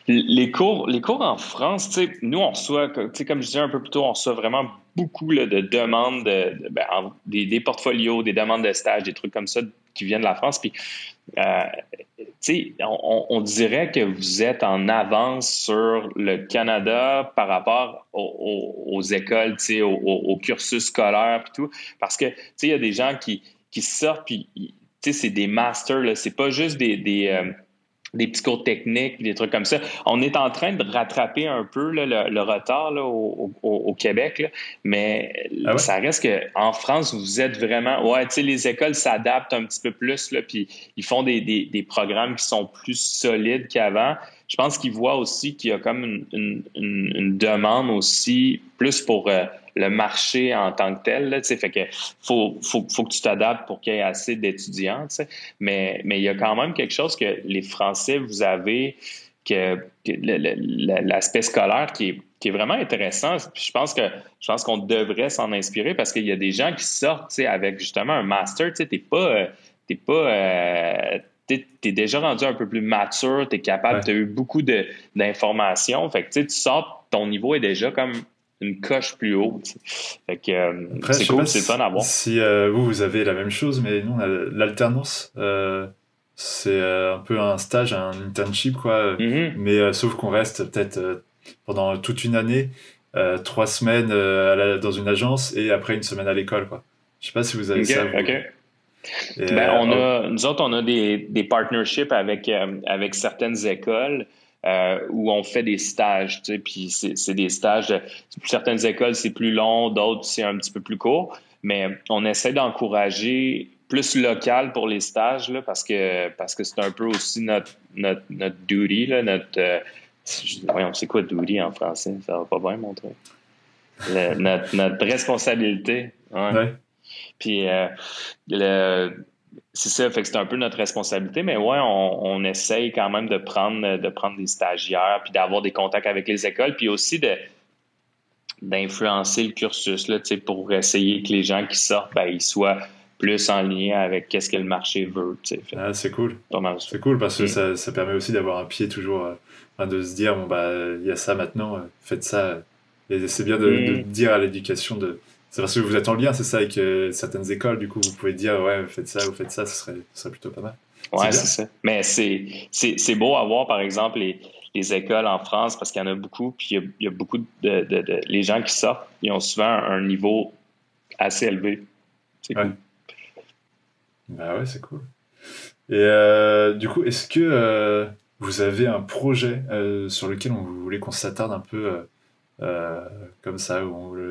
les cours, les cours en France, nous, on reçoit, comme je disais un peu plus tôt, on reçoit vraiment beaucoup de demandes, de, ben, des, portfolios, des demandes de stage, des trucs comme ça qui viennent de la France. Puis, euh, on, on, dirait que vous êtes en avance sur le Canada par rapport aux, écoles, au, au, cursus scolaire et tout. Parce que, il y a des gens qui, qui sortent puis c'est des masters. C'est pas juste des, des, euh, des petits cours techniques, des trucs comme ça. On est en train de rattraper un peu là, le, retard là, au, au, au, Québec, là. mais ah ça reste que en France, vous êtes vraiment. Ouais, tu sais, les écoles s'adaptent un petit peu plus, là, puis ils font des, des, des programmes qui sont plus solides qu'avant. Je pense qu'ils voient aussi qu'il y a comme une, une, une, demande aussi plus pour. Euh, le marché en tant que tel. Là, fait que faut, faut, faut, que tu t'adaptes pour qu'il y ait assez d'étudiants. Mais, mais il y a quand même quelque chose que les Français, vous avez, que, l'aspect scolaire qui est, qui est vraiment intéressant. je pense que je pense qu'on devrait s'en inspirer parce qu'il y a des gens qui sortent avec justement un master. Tu n'es pas. T'es pas euh, tu es déjà rendu un peu plus mature, tu es capable, tu as eu beaucoup d'informations. Fait que tu sors, ton niveau est déjà comme une coche plus haute. Fait que euh, c'est cool, c'est fun à voir. Si euh, vous, vous avez la même chose, mais nous, on a l'alternance. Euh, c'est un peu un stage, un internship, quoi. Mm-hmm. Mais sauf qu'on reste peut-être pendant toute une année, trois semaines dans une agence et après une semaine à l'école, quoi. Je sais pas si vous avez ça. ben, on a, nous autres, on a des, des partnerships avec, avec certaines écoles. Euh, où on fait des stages, tu sais, puis c'est des stages, de, certaines écoles c'est plus long, d'autres c'est un petit peu plus court, mais on essaie d'encourager plus local pour les stages, là, parce que parce que c'est un peu aussi notre, notre, notre duty, là, notre... Euh, voyons, c'est quoi duty en français? Ça va pas bien, mon truc. notre, notre responsabilité. Ouais. Puis euh, le, c'est ça, fait que c'est un peu notre responsabilité, mais ouais, on, on, essaye quand même de prendre, de prendre des stagiaires, puis d'avoir des contacts avec les écoles, puis aussi de d'influencer le cursus là, pour essayer que les gens qui sortent, ben, ils soient plus en lien avec qu'est-ce que le marché veut. Ah, c'est cool. C'est cool parce que ça, ça, permet aussi d'avoir un pied toujours, euh, de se dire, bon, bah, il y a ça maintenant, euh, faites ça. Et c'est bien de, de, mm. dire à l'éducation de, c'est parce que vous êtes en lien, c'est ça, avec euh, certaines écoles, du coup, vous pouvez dire, ouais, faites ça, vous faites ça, ce serait, ce serait plutôt pas mal. Ouais, c'est ça. Mais c'est beau à voir, par exemple, les, les écoles en France, parce qu'il y en a beaucoup, puis il y a, beaucoup de, de, de, Les gens qui sortent, ils ont souvent un niveau assez élevé. C'est cool. Bah ouais, c'est cool. Et euh, du coup, est-ce que euh, vous avez un projet sur lequel on, vous voulez qu'on s'attarde un peu comme ça,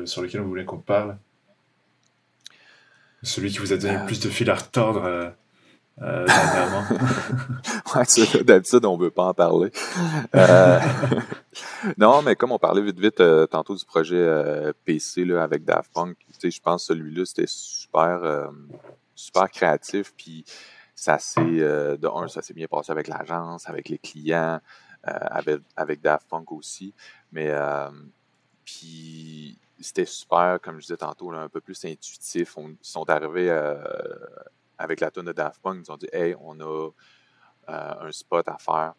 sur lequel vous voulez qu'on parle Celui qui vous a donné le euh. plus de fil à retordre euh, euh ouais, d'habitude, on ne veut pas en parler. non, mais comme on parlait vite vite tantôt du projet PC là, avec Daft Punk, je pense que celui-là, c'était super, super créatif. Puis ça s'est, de un, ça s'est bien passé avec l'agence, avec les clients, avec, avec Daft Punk aussi. Mais puis c'était super, comme je disais tantôt, un peu plus intuitif. ils sont arrivés euh, avec la tonne de Daft Punk, ils ont dit Hey, on a euh, un spot à faire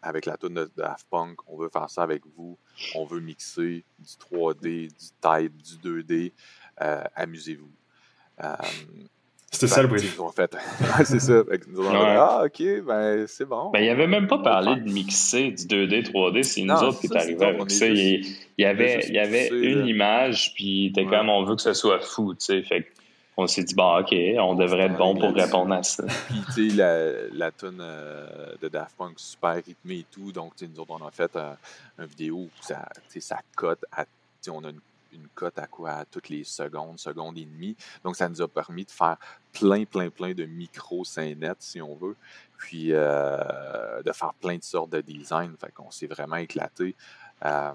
avec la tonne de Daft Punk, on veut faire ça avec vous, on veut mixer du 3D, du type, du 2D, euh, amusez-vous. C'était ça le brief. En fait, c'est ça. ah, ok, ben c'est bon. Ben, il avait même pas parlé de mixer du 2D, 3D, c'est nous autres qui est arrivé avec ça. il, y avait, il y avait une image, puis t'es comme, on veut que ce soit fou, tu sais. Fait on s'est dit, bon, OK, on devrait être bon pour répondre à ça. Puis, tu sais, la, la tune euh, de Daft Punk, super rythmée et tout. Donc, tu sais, nous autres, on a fait un, une vidéo où ça, ça cote à. On a une une cote à quoi? À toutes les secondes, secondes et demie. Donc, ça nous a permis de faire plein, plein, plein de micro scénettes, si on veut, puis euh, de faire plein de sortes de designs. Fait qu'on s'est vraiment éclaté. Euh,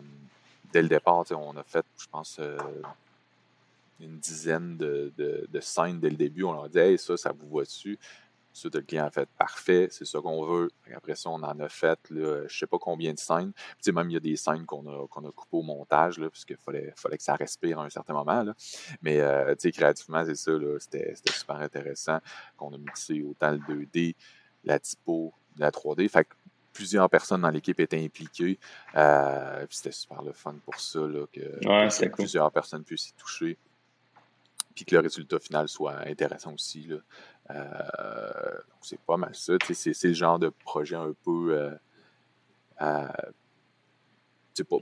dès le départ, on a fait, je pense, euh, une dizaine de, scènes dès le début. On leur a dit, hey, ça, ça vous voit dessus. Ça, le client a fait parfait, c'est ça qu'on veut. Après ça, on en a fait, là, je sais pas combien de scènes. Puis, même, il y a des scènes qu'on a, qu'on a coupées au montage, là, puisqu'il fallait, fallait que ça respire à un certain moment. Là. Mais, euh, créativement, c'est ça, c'était, super intéressant qu'on a mixé autant le 2D, la typo, la 3D. Fait que plusieurs personnes dans l'équipe étaient impliquées. Euh, puis c'était super le fun pour ça, là, que, plusieurs personnes puissent y toucher. Puis que le résultat final soit intéressant aussi. Là. Euh, c'est pas mal ça. C'est le genre de projet un peu. Euh,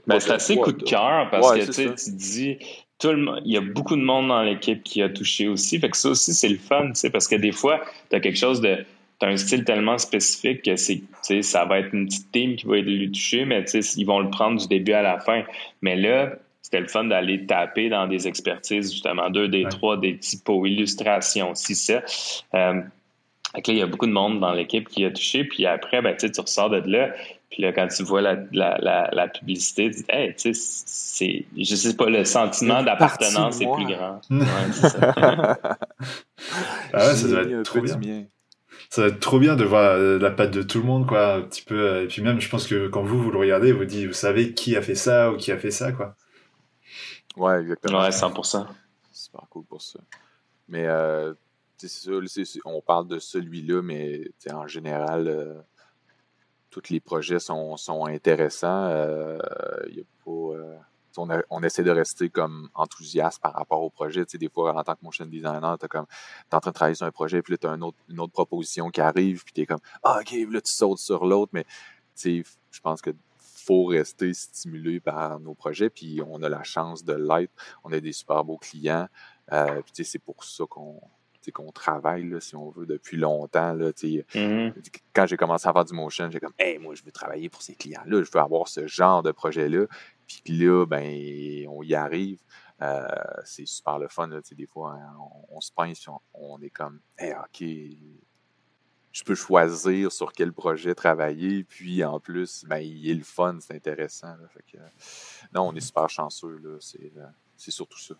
ben, c'est assez coup de cœur parce que tu dis. Tout le, il y a beaucoup de monde dans l'équipe qui a touché aussi. Fait que ça aussi, c'est le fun, parce que des fois, tu as quelque chose de. As un style tellement spécifique que c'est, ça va être une petite team qui va être lui toucher, mais ils vont le prendre du début à la fin. Mais là, c'était le fun d'aller taper dans des expertises, justement, deux des trois, des typos, illustrations, si ça. Euh, là, il y a beaucoup de monde dans l'équipe qui a touché, puis après, ben, tu ressors de là, puis là, quand tu vois la, la, la, publicité, tu dis, hey, tu sais, c'est, je sais pas, le sentiment d'appartenance est plus grand. Ouais, ça. ah ouais, ça doit être trop bien. Ça va être trop bien de voir euh, la patte de tout le monde, quoi, un petit peu. Euh, et puis même, je pense que quand vous, vous le regardez, vous dites, vous savez qui a fait ça ou qui a fait ça, quoi. Ouais, exactement. Ouais, 100%. Super cool pour ça. Mais euh, c'est ça, on parle de celui-là, mais en général, euh, tous les projets sont, sont intéressants. Euh, y a pas, euh, on, on, essaie de rester comme enthousiaste par rapport au projet. des fois, en tant que motion designer, tu comme es en train de travailler sur un projet, puis là, tu as une autre, proposition qui arrive, puis tu es comme Ah, ok, là, tu sautes sur l'autre, mais je pense que faut rester stimulé par nos projets, puis on a la chance de l'être. On a des super beaux clients. Euh, puis c'est pour ça qu'on qu'on travaille, là, si on veut, depuis longtemps. Là, mm-hmm. Quand j'ai commencé à faire du motion, j'ai comme Hey, moi, je veux travailler pour ces clients-là, je veux avoir ce genre de projet-là. Puis là, ben, on y arrive. Euh, c'est super le fun. Là, des fois, hein, on, se pince, on, on, est comme Hey, OK, je peux choisir sur quel projet travailler. Puis en plus, ben, il est le fun, c'est intéressant. non, on est super chanceux. Euh, c'est, surtout ça.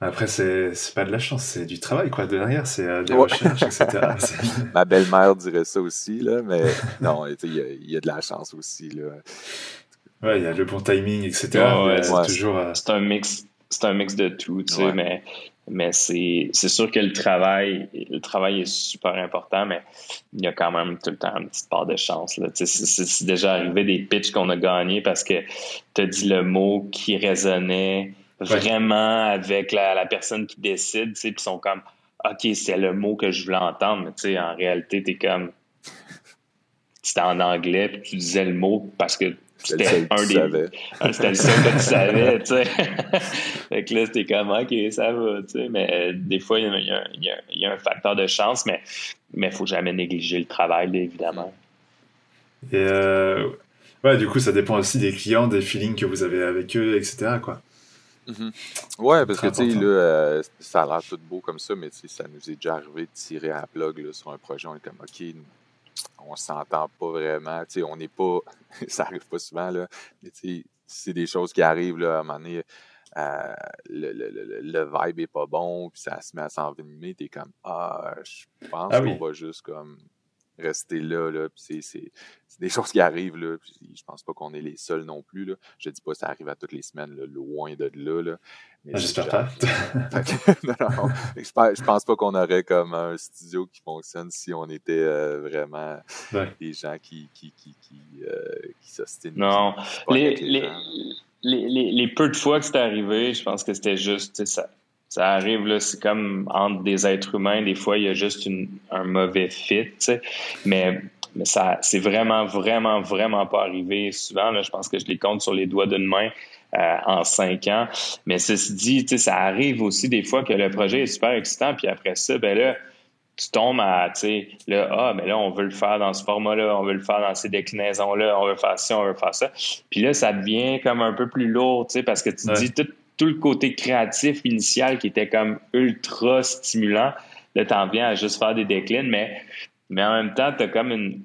Après, c'est, pas de la chance, c'est du travail quoi. Derrière, c'est euh, des recherches, etc. Ma belle-mère dirait ça aussi, là, mais non, il y, a de la chance aussi. Là. Ouais, il y a le bon timing, etc. c'est, toujours, euh, c'est un mix. C'est un mix de tout, tu sais, mais mais c'est sûr que le travail, le travail est super important, mais il y a quand même tout le temps une petite part de chance. C'est déjà arrivé des pitches qu'on a gagnés parce que tu as dit le mot qui résonnait vraiment avec la, personne qui décide, puis ils sont comme OK, c'est le mot que je voulais entendre, mais en réalité, tu es comme c'était en anglais, puis tu disais le mot parce que c'était un des. C'était le seul que tu savais, tu sais. fait que là, c'était comme, OK, ça va, tu sais. Mais euh, des fois, il y, a, il, y a, un facteur de chance, mais il ne faut jamais négliger le travail, évidemment. Et euh, ouais, du coup, ça dépend aussi des clients, des feelings que vous avez avec eux, etc. Quoi. Mm-hmm. Ouais, parce que tu sais, là, euh, ça a l'air tout beau comme ça, mais ça nous est déjà arrivé de tirer à la plug là, sur un projet. On est comme, OK, on s'entend pas vraiment. on n'est pas. ça arrive pas souvent, là. Mais c'est des choses qui arrivent là, à un moment donné. Euh, le, le, le, vibe est pas bon, puis ça se met à s'envenimer, t'es comme Ah, je pense ah qu'on va juste comme rester là. là c'est des choses qui arrivent. Là, puis je pense pas qu'on est les seuls non plus. Là. Je dis pas que ça arrive à toutes les semaines, loin de là. là. Ah, j'espère pas. je, pense pas qu'on aurait comme un studio qui fonctionne si on était euh, vraiment des gens qui, qui, qui, qui, euh, Non. Les, les, les, les, peu de fois que c'était arrivé, je pense que c'était juste ça Ça arrive, là, c'est comme entre des êtres humains, des fois, il y a juste un mauvais fit. Mais, mais ça, c'est vraiment, vraiment, vraiment pas arrivé souvent. Là, je pense que je les compte sur les doigts d'une main. Euh, en cinq ans. Mais ceci dit, tu sais, ça arrive aussi des fois que le projet est super excitant, puis après ça, ben là, tu tombes à, tu sais, là, ah, mais là, on veut le faire dans ce format-là, on veut le faire dans ces déclinaisons-là, on veut faire ça, on veut faire ça. Puis là, ça devient comme un peu plus lourd, tu sais, parce que tu dis tout, tout, le côté créatif initial qui était comme ultra stimulant, là, t'en viens à juste faire des déclines, mais, mais en même temps, t'as comme une,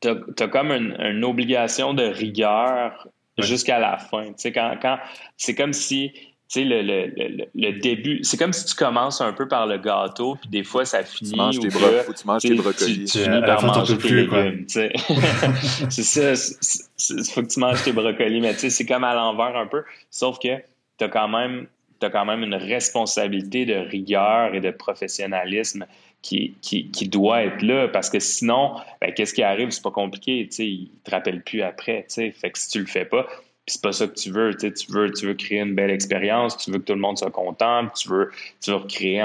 t'as, as comme une, une obligation de rigueur jusqu'à la fin. Tu sais, quand, quand c'est comme si tu sais, le, le, le, début, c'est comme si tu commences un peu par le gâteau, puis des fois ça finit. Tu manges tes, tu manges tes brocolis. Tu, finis par manger tes légumes. c'est ça, il faut que tu manges tes brocolis, mais tu sais, c'est comme à l'envers un peu. Sauf que tu as quand même quand même une responsabilité de rigueur et de professionnalisme qui, qui, qui doit être là parce que sinon, ben, qu'est-ce qui arrive? C'est pas compliqué, tu sais, il te rappelle plus après, tu sais. Fait que si tu le fais pas, c'est pas ça que tu veux, tu veux, tu veux créer une belle expérience, tu veux que tout le monde soit content, tu veux, tu veux recréer,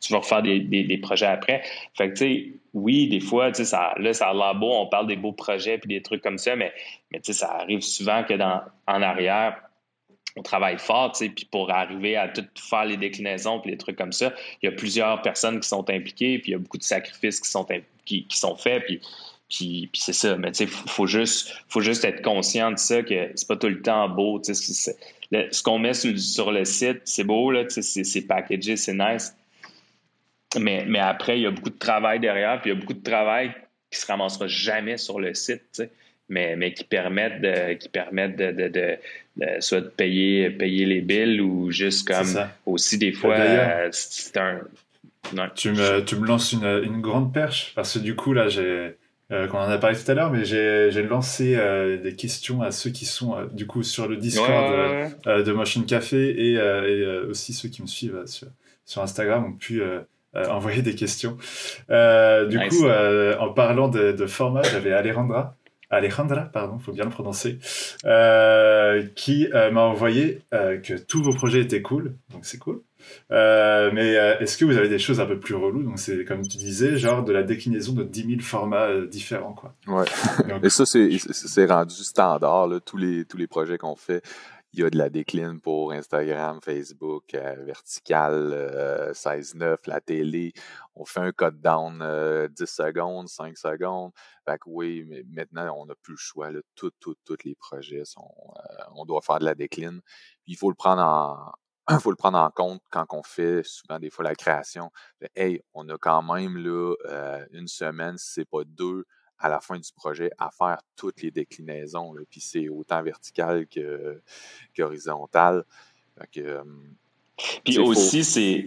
tu veux refaire des, des, projets après. Fait que, tu sais, oui, des fois, tu sais, là, ça a l'air beau, on parle des beaux projets puis des trucs comme ça, mais, mais tu sais, ça arrive souvent que dans, en arrière, on travaille fort, puis pour arriver à tout faire les déclinaisons puis les trucs comme ça, il y a plusieurs personnes qui sont impliquées, puis il y a beaucoup de sacrifices qui sont, qui, sont faits, puis puis, c'est ça, mais tu sais, faut juste, faut juste être conscient de ça, que c'est pas tout le temps beau. Tu sais, ce qu'on met sur, le site, c'est beau, là, c'est packagé, c'est nice. Mais, mais après, il y a beaucoup de travail derrière, puis il y a beaucoup de travail qui se ramassera jamais sur le site, mais, mais qui permettent qui de, soit de payer, payer les billes ou juste comme aussi des fois, euh, c'est un. Tu, me, tu me lances une, une grande perche parce que du coup, là, j'ai euh, qu'on en a parlé tout à l'heure, mais j'ai lancé euh, des questions à ceux qui sont euh, du coup sur le Discord euh, de Motion Café et, et aussi ceux qui me suivent sur, sur, Instagram ont pu envoyer des questions. du coup, en parlant de, de format, j'avais Alejandra, Alejandra, pardon, faut bien le prononcer, qui m'a envoyé que tous vos projets étaient cool, donc c'est cool. Euh, mais euh, est-ce que vous avez des choses un peu plus reloues? Donc c'est comme tu disais, genre de la déclinaison de 10 000 formats euh, différents, quoi. Ouais. Et ça c'est rendu standard là, tous les tous les projets qu'on fait. Il y a de la décline pour Instagram, Facebook, vertical, 16-9, la télé. On fait un cut down 10 secondes, 5 secondes. Fait que oui, mais maintenant, on n'a plus le choix. Tous les projets sont. on doit faire de la décline. il faut le prendre en, faut le prendre en compte quand on fait souvent des fois la création. Hey, on a quand même là euh, une semaine, si c'est pas deux, à la fin du projet, à faire toutes les déclinaisons. Puis c'est autant vertical que qu'horizontal. Puis aussi, c'est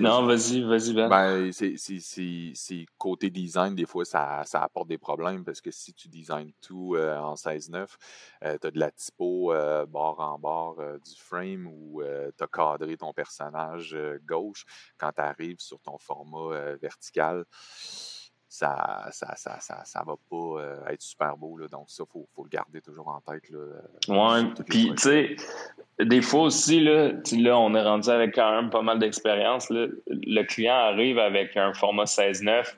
non, vas-y, vas-y, Ben. ben c'est côté design, des fois, ça, ça, apporte des problèmes parce que si tu designs tout euh, en 16-9, euh, tu as de la typo euh, bord en bord du frame ou tu as cadré ton personnage gauche quand tu arrives sur ton format vertical ça ça, ça, ça, ça va pas euh, être super beau. Là, donc, ça, il faut, faut, le garder toujours en tête. Là, euh, ouais, puis, tu sais, des fois aussi, là, là, on est rendu avec quand même pas mal d'expérience. Le client arrive avec un format 16-9,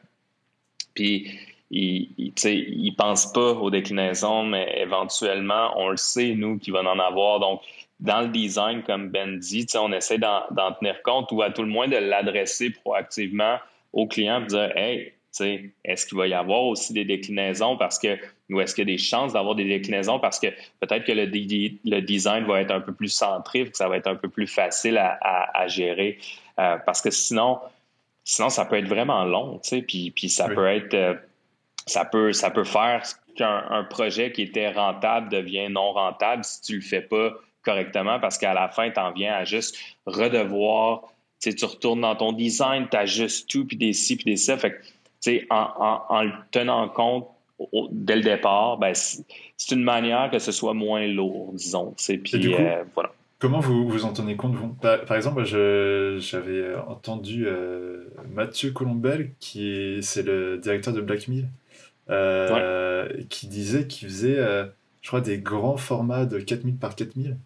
puis il, il, il pense pas aux déclinaisons, mais éventuellement, on le sait, nous, qu'il va en avoir. Donc, dans le design, comme Ben dit, on essaie d'en tenir compte ou à tout le moins de l'adresser proactivement au client et dire Hey, est-ce qu'il va y avoir aussi des déclinaisons parce que, ou est-ce qu'il y a des chances d'avoir des déclinaisons parce que peut-être que le, le, design va être un peu plus centré, que ça va être un peu plus facile à, gérer. Euh, parce que sinon, sinon, ça peut être vraiment long, puis, puis ça peut être, euh, ça peut, ça peut faire qu'un projet qui était rentable devient non rentable si tu le fais pas correctement parce qu'à la fin, tu en viens à juste redevoir, tu retournes dans ton design, tu ajustes tout, puis des ci, puis des ça. Fait en, en, le tenant compte dès le départ, ben, c'est une manière que ce soit moins lourd, disons. Puis, euh, voilà. Comment vous vous en tenez compte vous? Par, exemple, j'avais entendu euh, Mathieu Colombel, qui c'est le directeur de Black Mill, euh, qui disait qu'il faisait, je crois, des grands formats de 4000 par 4000.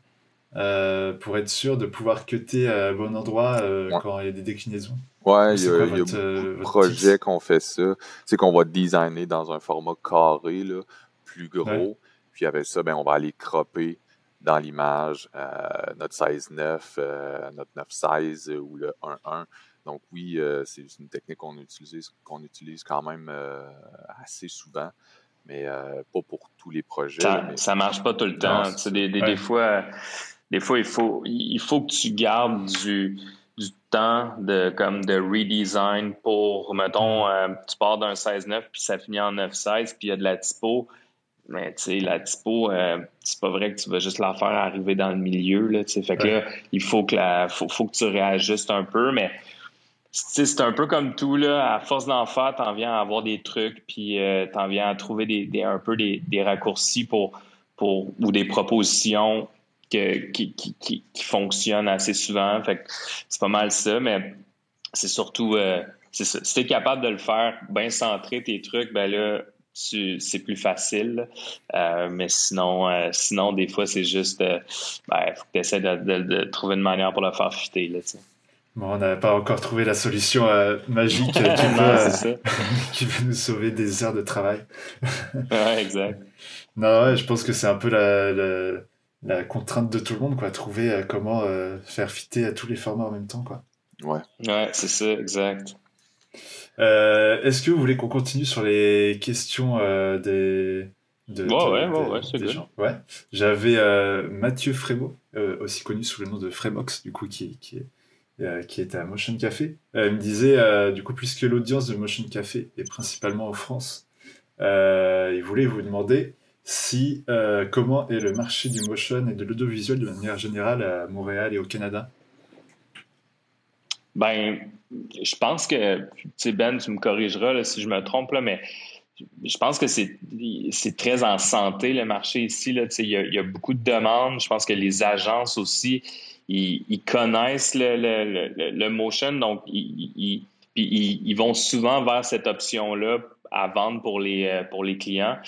Pour être sûr de pouvoir cutter à bon endroit quand il y a des déclinaisons Ouais, il y a, beaucoup de projets qu'on fait ça. C'est qu'on va designer dans un format carré, là, plus gros. Puis avec ça, ben, on va aller cropper dans l'image notre 16-9, notre 9-16 ou le 1-1. Donc oui, c'est une technique qu'on utilise, qu'on utilise quand même assez souvent mais euh, pas pour tous les projets. Ça, marche pas tout le temps. des, des, des, fois, des fois, il faut, il faut que tu gardes du, du temps de, comme de redesign pour, mettons, euh, tu pars d'un 16-9 puis ça finit en 9-16 puis il y a de la typo. Mais tu sais, la typo, euh, c'est pas vrai que tu vas juste la faire arriver dans le milieu. Là, fait que là, il faut que, la, faut, faut que tu réajustes un peu, mais c'est un peu comme tout, là. À force d'en faire, t'en viens à avoir des trucs, puis euh, t'en viens à trouver des, un peu des, raccourcis pour, pour, ou des propositions que, qui, qui, qui, fonctionnent assez souvent. Fait c'est pas mal ça, mais c'est surtout, euh, Si t'es capable de le faire, bien centrer tes trucs, ben là, c'est plus facile. Euh, mais sinon, euh, sinon, des fois, c'est juste, ben, faut que tu essaies de, trouver une manière pour le faire fitter, là, Bon, on n'a pas encore trouvé la solution euh, magique qui, va, qui, va, nous sauver des heures de travail. ouais, exact. Non, je pense que c'est un peu la, la, contrainte de tout le monde, quoi. Trouver euh, comment euh, faire fitter à tous les formats en même temps, quoi. Ouais. Ouais, c'est ça, exact. Est-ce que vous voulez qu'on continue sur les questions des. De, ouais, ouais, ouais, c'est gens? Ouais. J'avais Mathieu Frémo, aussi connu sous le nom de Frémox, du coup, qui, qui est euh, qui était à Motion Café. Euh, il me disait, euh, du coup, puisque l'audience de Motion Café est principalement en France, il voulait vous demander si comment est le marché du motion et de l'audiovisuel de manière générale à Montréal et au Canada? Ben, je pense que, tu sais, Ben, tu me corrigeras si je me trompe, là, mais je pense que c'est très en santé le marché ici. Il, y a, y a beaucoup de demandes. Je pense que les agences aussi, ils, connaissent le, le, le, motion, donc ils, vont souvent vers cette option-là à vendre pour les, euh, pour les clients.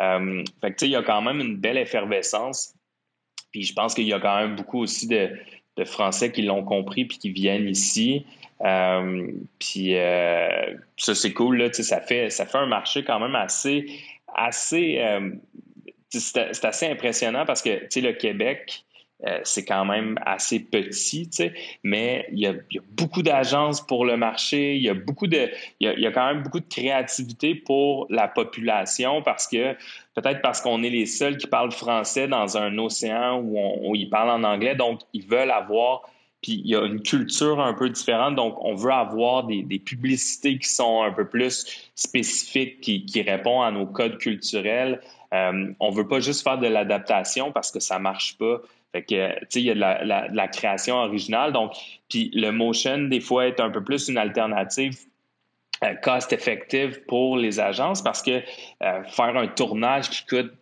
Euh, fait que, il y a quand même une belle effervescence. Puis je pense qu'il y a quand même beaucoup aussi de, de Français qui l'ont compris puis qui viennent ici. Euh, puis ça, c'est cool. Là, ça, fait, ça fait un marché quand même assez... assez c'est assez impressionnant parce que le Québec, euh, c'est quand même assez petit, tu sais, mais il y, a, beaucoup d'agences pour le marché, il y a beaucoup de, il y a, quand même beaucoup de créativité pour la population parce que peut-être parce qu'on est les seuls qui parlent français dans un océan où, ils parlent en anglais, donc ils veulent avoir puis il y a une culture un peu différente, donc on veut avoir des, publicités qui sont un peu plus spécifiques, qui, répondent à nos codes culturels. Euh, on veut pas juste faire de l'adaptation parce que ça marche pas. Fait que, tu il y a de la, création originale. Donc, puis le motion, des fois, est un peu plus une alternative euh, cost-effective pour les agences parce que euh, faire un tournage qui coûte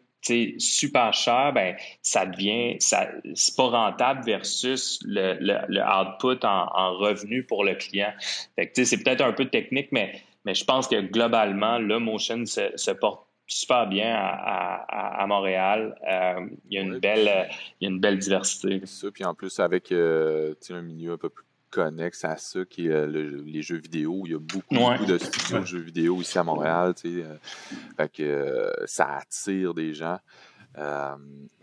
super cher, ben ça devient, ça, c'est pas rentable versus le, le, output en, en, revenu pour le client. Fait que, c'est peut-être un peu technique, mais, mais je pense que globalement, le motion se, se porte super bien à, Montréal. Euh, il, y a une belle, il y a une belle diversité. Ça, puis en plus, avec euh, un milieu un peu plus connexe à ça, qui est euh, les jeux vidéo. Il y a beaucoup, de studios de jeux vidéo ici à Montréal. fait que ça attire des gens. Euh,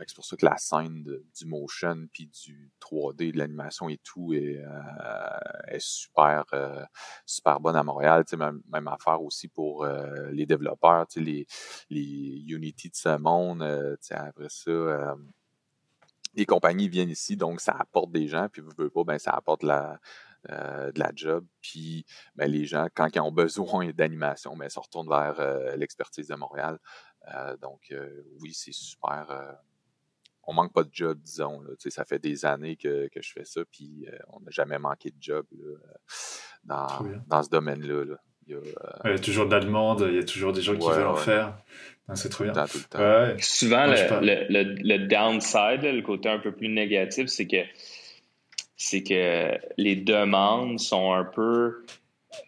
c'est pour ça que la scène du motion puis du 3D, de l'animation et tout est, euh, super, euh, super bonne à Montréal. Même, affaire aussi pour les développeurs, les, les Unity de ce monde. après ça, les compagnies viennent ici, donc ça apporte des gens, puis vous ne pas, ben, ça apporte la, de la job. Puis ben, les gens, quand ils ont besoin d'animation, ben, se retournent vers l'expertise de Montréal. Euh, donc, euh, oui, c'est super. Euh, on manque pas de job, disons. ça fait des années que, que je fais ça, puis on n'a jamais manqué de job dans, dans, ce domaine-là. Il, y a toujours de la demande, il y a toujours des gens qui veulent en faire. C'est trop bien. Souvent, le, le, le, downside, le côté un peu plus négatif, c'est que c'est que les demandes sont un peu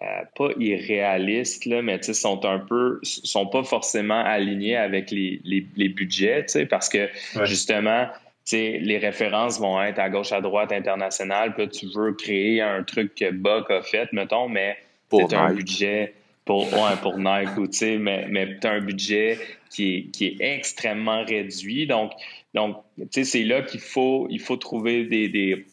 euh, pas irréalistes, là, mais sont un peu, sont pas forcément alignés avec les, les, les budgets, parce que justement, les références vont être à gauche, à droite, internationale. Puis tu veux créer un truc que Buck a fait, mettons, mais c'est un budget pour, pour Nike ou, mais, mais tu as un budget qui est, qui est extrêmement réduit. Donc, donc c'est là qu'il faut, il faut trouver des, des,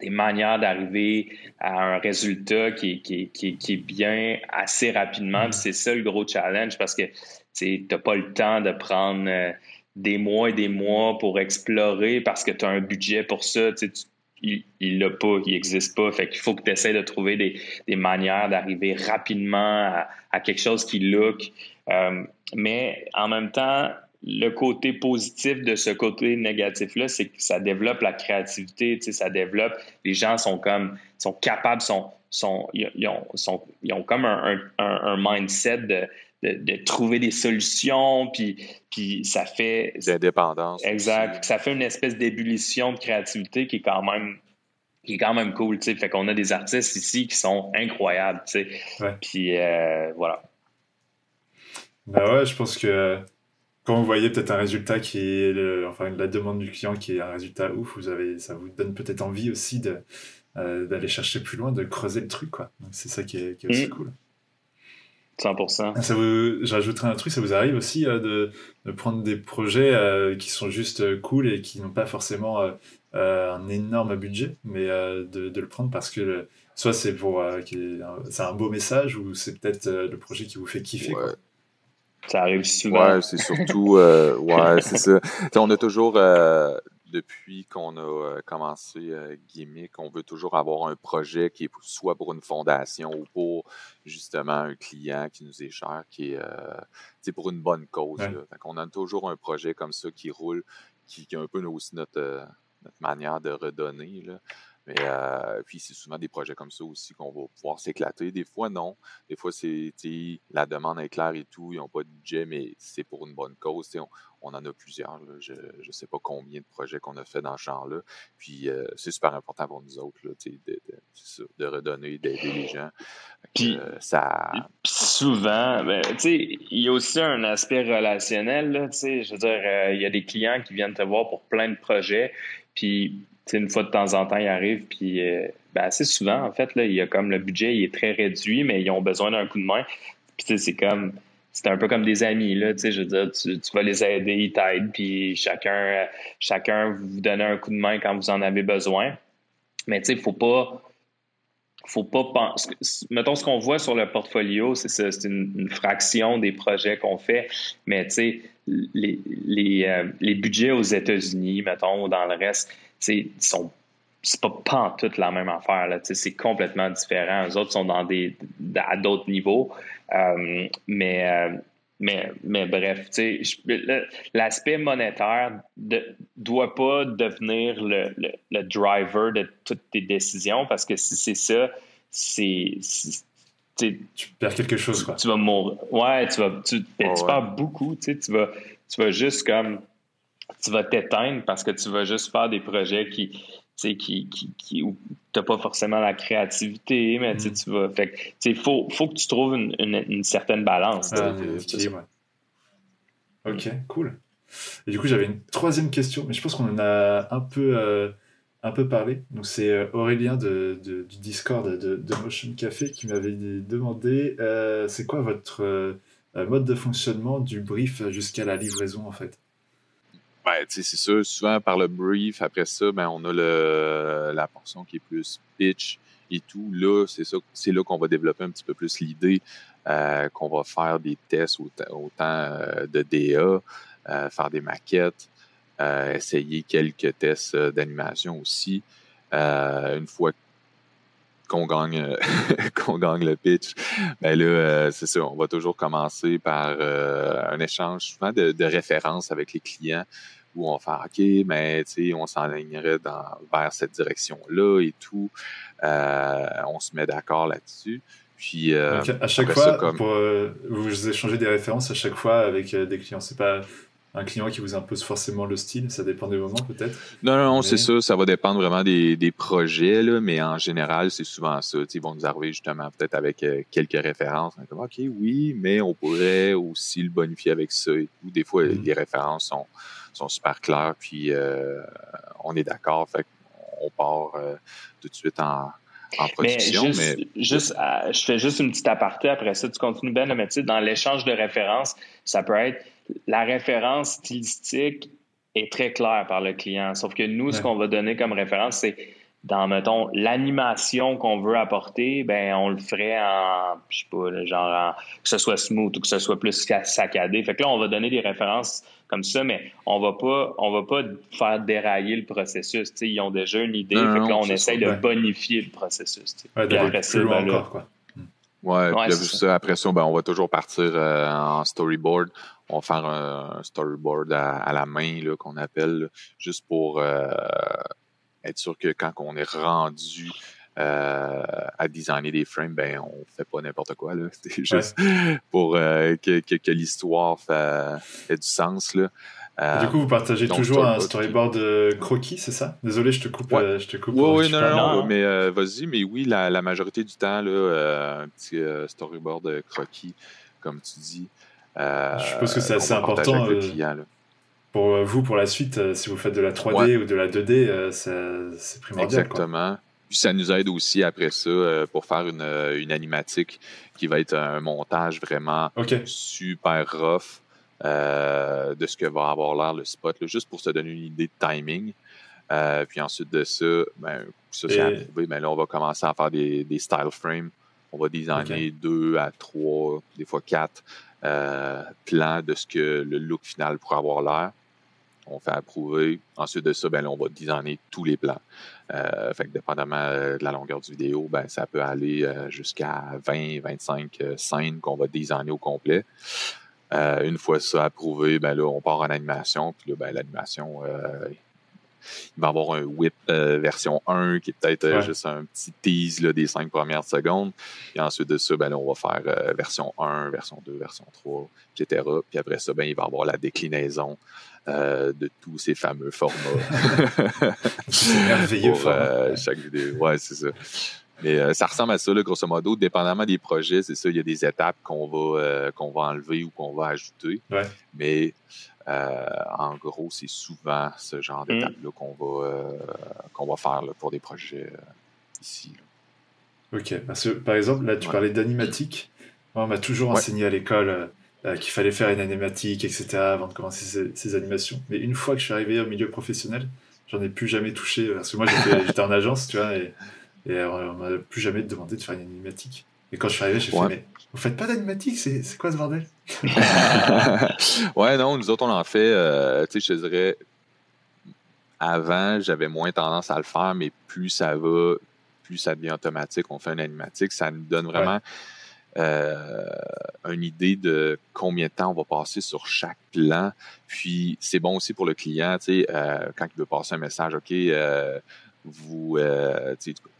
des manières d'arriver à un résultat qui, qui, qui, est bien assez rapidement. C'est ça le gros challenge parce que tu n'as pas le temps de prendre euh, des mois et des mois pour explorer parce que tu as un budget pour ça. Tu, il l'a pas, il n'existe pas. Fait qu'il faut que tu essaies de trouver des, des manières d'arriver rapidement à, quelque chose qui look. Euh, mais en même temps, le côté positif de ce côté négatif-là, c'est que ça développe la créativité, tu sais, ça développe. Les gens sont comme, sont capables, sont, sont, ils, ont, sont, ils ont comme un, un, un mindset de, de, trouver des solutions, puis, puis ça fait... D'indépendance. Exact. Ça fait une espèce d'ébullition de créativité qui est quand même qui est quand même cool, tu sais. Fait qu'on a des artistes ici qui sont incroyables, tu sais. Puis euh, voilà. Ben ouais, je pense que quand vous voyez peut-être un résultat qui est, enfin, la demande du client qui est un résultat ouf, vous avez, ça vous donne peut-être envie aussi de, euh, d'aller chercher plus loin, de creuser le truc, quoi. Donc c'est ça qui est, qui est aussi mm. cool. 100%. Ça vous, j'ajouterais un truc, ça vous arrive aussi euh, de, de, prendre des projets euh, qui sont juste cool et qui n'ont pas forcément un énorme budget, mais de, de, le prendre parce que soit c'est pour c'est un beau message ou c'est peut-être le projet qui vous fait kiffer. Quoi. Ça arrive souvent. Ouais, c'est surtout, ouais, c'est ça. on a toujours depuis qu'on a euh, commencé euh, Gimmick, on veut toujours avoir un projet qui est soit pour une fondation ou pour justement un client qui nous est cher, qui est euh, pour une bonne cause. on a toujours un projet comme ça qui roule, qui, qui est un peu aussi notre, notre manière de redonner. Là. Mais euh, puis c'est souvent des projets comme ça aussi qu'on va pouvoir s'éclater. Des fois, non. Des fois, c'est la demande est claire et tout, ils n'ont pas de budget, mais c'est pour une bonne cause. On, on, en a plusieurs. Je ne sais pas combien de projets qu'on a fait dans ce genre-là. Puis euh, c'est super important pour nous autres là, de, de, de, redonner, d'aider les gens. Puis, euh, ça... souvent, ben, il y a aussi un aspect relationnel. Là, je veux dire, il y a des clients qui viennent te voir pour plein de projets. Puis une fois de temps en temps, ils arrivent, puis euh, ben, assez souvent, en fait, là, il y a comme le budget, il est très réduit, mais ils ont besoin d'un coup de main. Puis c'est comme c'est un peu comme des amis, là, tu sais, je veux dire, tu, vas les aider, ils t'aident, puis chacun, chacun vous donne un coup de main quand vous en avez besoin. Mais tu sais, il faut pas, faut pas penser, mettons ce qu'on voit sur le portfolio, c'est c'est une, fraction des projets qu'on fait, mais tu sais, les, les, euh, les budgets aux États-Unis, mettons, ou dans le reste, sont c'est pas, pas toute la même affaire. Là, c'est complètement différent. Les autres sont dans des, à d'autres niveaux. Euh, mais, euh, mais, mais bref, l'aspect monétaire ne doit pas devenir le, le, driver de toutes tes décisions parce que si c'est ça, c'est. Tu perds quelque chose, quoi. Tu vas mourir. Ouais, tu vas. Tu, ben, tu perds beaucoup, tu vas, tu vas juste comme tu vas t'éteindre parce que tu vas juste faire des projets qui, qui, qui, qui où tu n'as pas forcément la créativité, mais tu mm. vas. Fait il faut, faut que tu trouves une, une, certaine balance. Ah, ok, cool. Et du coup, j'avais une troisième question, mais je pense qu'on en a un peu, euh, un peu parlé. Donc, c'est euh, Aurélien de, du Discord de, de, Motion Café qui m'avait demandé euh, c'est quoi votre mode de fonctionnement du brief jusqu'à la livraison, en fait? Ben, c'est sûr, souvent par le brief, après ça, ben, on a la portion qui est plus pitch et tout. Là, c'est ça, c'est là qu'on va développer un petit peu plus l'idée euh, qu'on va faire des tests autant, euh, de DA, euh, faire des maquettes, essayer quelques tests d'animation aussi. une fois qu'on gagne qu'on gagne le pitch, ben là, c'est ça, on va toujours commencer par un échange souvent de, de références avec les clients où on va faire OK, mais on s'enlignerait vers cette direction-là et tout. Euh, on se met d'accord là-dessus. Puis, euh, à chaque fois, euh, vous échangez des références à chaque fois avec des clients. C'est pas un client qui vous impose forcément le style, ça dépend des moments peut-être? Non, non, c'est ça, ça va dépendre vraiment des, projets, là, mais en général, c'est souvent ça. Ils vont nous arriver justement peut-être avec quelques références. Comme, OK, oui, mais on pourrait aussi le bonifier avec ça et tout. Des fois, mm-hmm. les références sont, sont super clairs, puis on est d'accord. Fait on part tout de suite en, en production. Mais juste, je fais juste une petite aparté après ça. Tu continues bien, mais tu dans l'échange de références, ça peut être la référence stylistique est très claire par le client. Sauf que nous, ce qu'on va donner comme référence, c'est dans, mettons, l'animation qu'on veut apporter, ben on le ferait en, je sais pas, genre que ce soit smooth ou que ce soit plus saccadé. Fait que là, on va donner des références comme ça, mais on va pas, on va pas faire dérailler le processus. ils ont déjà une idée, fait que là, on essaye de bonifier le processus. Ouais, après ça, ben, là, quoi. Ouais, ouais ça, après ça, ben, on va toujours partir euh, en storyboard. On va faire un, storyboard à, la main qu'on appelle, juste pour euh, être sûr que quand on est rendu euh, à designer des frames, ben on fait pas n'importe quoi. C'est juste pour euh, que, que, l'histoire ait du sens. Là. Euh, du coup, vous partagez toujours un storyboard croquis, c'est ça? Désolé, je te coupe. je te coupe oui, non, non, mais vas-y, mais oui, la, la, majorité du temps, là, un petit storyboard croquis, comme tu dis. je suppose que c'est assez important. Pour vous, pour la suite, si vous faites de la 3D ou de la 2D, c'est primordial. Exactement. Puis ça nous aide aussi après ça euh, pour faire une, euh, une, animatique qui va être un montage vraiment super rough euh, de ce que va avoir l'air le spot, juste pour se donner une idée de timing. puis ensuite de ça, ben, ça c'est approuvé, mais là on va commencer à faire des, des style frames. On va designer deux à trois, des fois quatre plans de ce que le look final pourrait avoir l'air on fait approuver. Ensuite de ça, ben, on va designer tous les plans. Euh, fait que dépendamment euh, de la longueur du vidéo, ben, ça peut aller euh, jusqu'à 20, 25 scènes qu'on va designer au complet. Une fois ça approuvé, ben là, on part en animation. Puis là, ben, l'animation, il va y avoir un whip version 1 qui est peut-être juste un petit tease là, des cinq premières secondes. Et ensuite de ça, ben là, on va faire version 1, version 2, version 3, etc. Puis après ça, ben, il va y avoir la déclinaison euh, de tous ces fameux formats. merveilleux. Pour, euh, chaque vidéo. Ouais, c'est ça. Mais euh, ça ressemble à ça, là, grosso modo. Dépendamment des projets, c'est ça, il y a des étapes qu'on va, qu'on va enlever ou qu'on va ajouter. Ouais. Mais en gros, c'est souvent ce genre mm. d'étapes-là qu'on va, qu'on va faire pour des projets ici. OK. Parce que, par exemple, là, tu parlais d'animatique. on m'a toujours enseigné à l'école euh, qu'il fallait faire une animatique, etc., avant de commencer ces, animations. Mais une fois que je suis arrivé au milieu professionnel, j'en ai plus jamais touché. Parce que moi, j'étais en agence, tu vois, et, et on m'a plus jamais demandé de faire une animatique. Et quand je suis arrivé, j'ai fait, mais vous faites pas d'animatique, c'est quoi ce bordel? Ouais, non, nous autres, on en fait, euh, tu sais, je te dirais, avant, j'avais moins tendance à le faire, mais plus ça va, plus ça devient automatique, on fait une animatique, ça nous donne vraiment euh, une idée de combien de temps on va passer sur chaque plan. Puis c'est bon aussi pour le client, tu sais, euh, quand il veut passer un message, OK, euh, vous,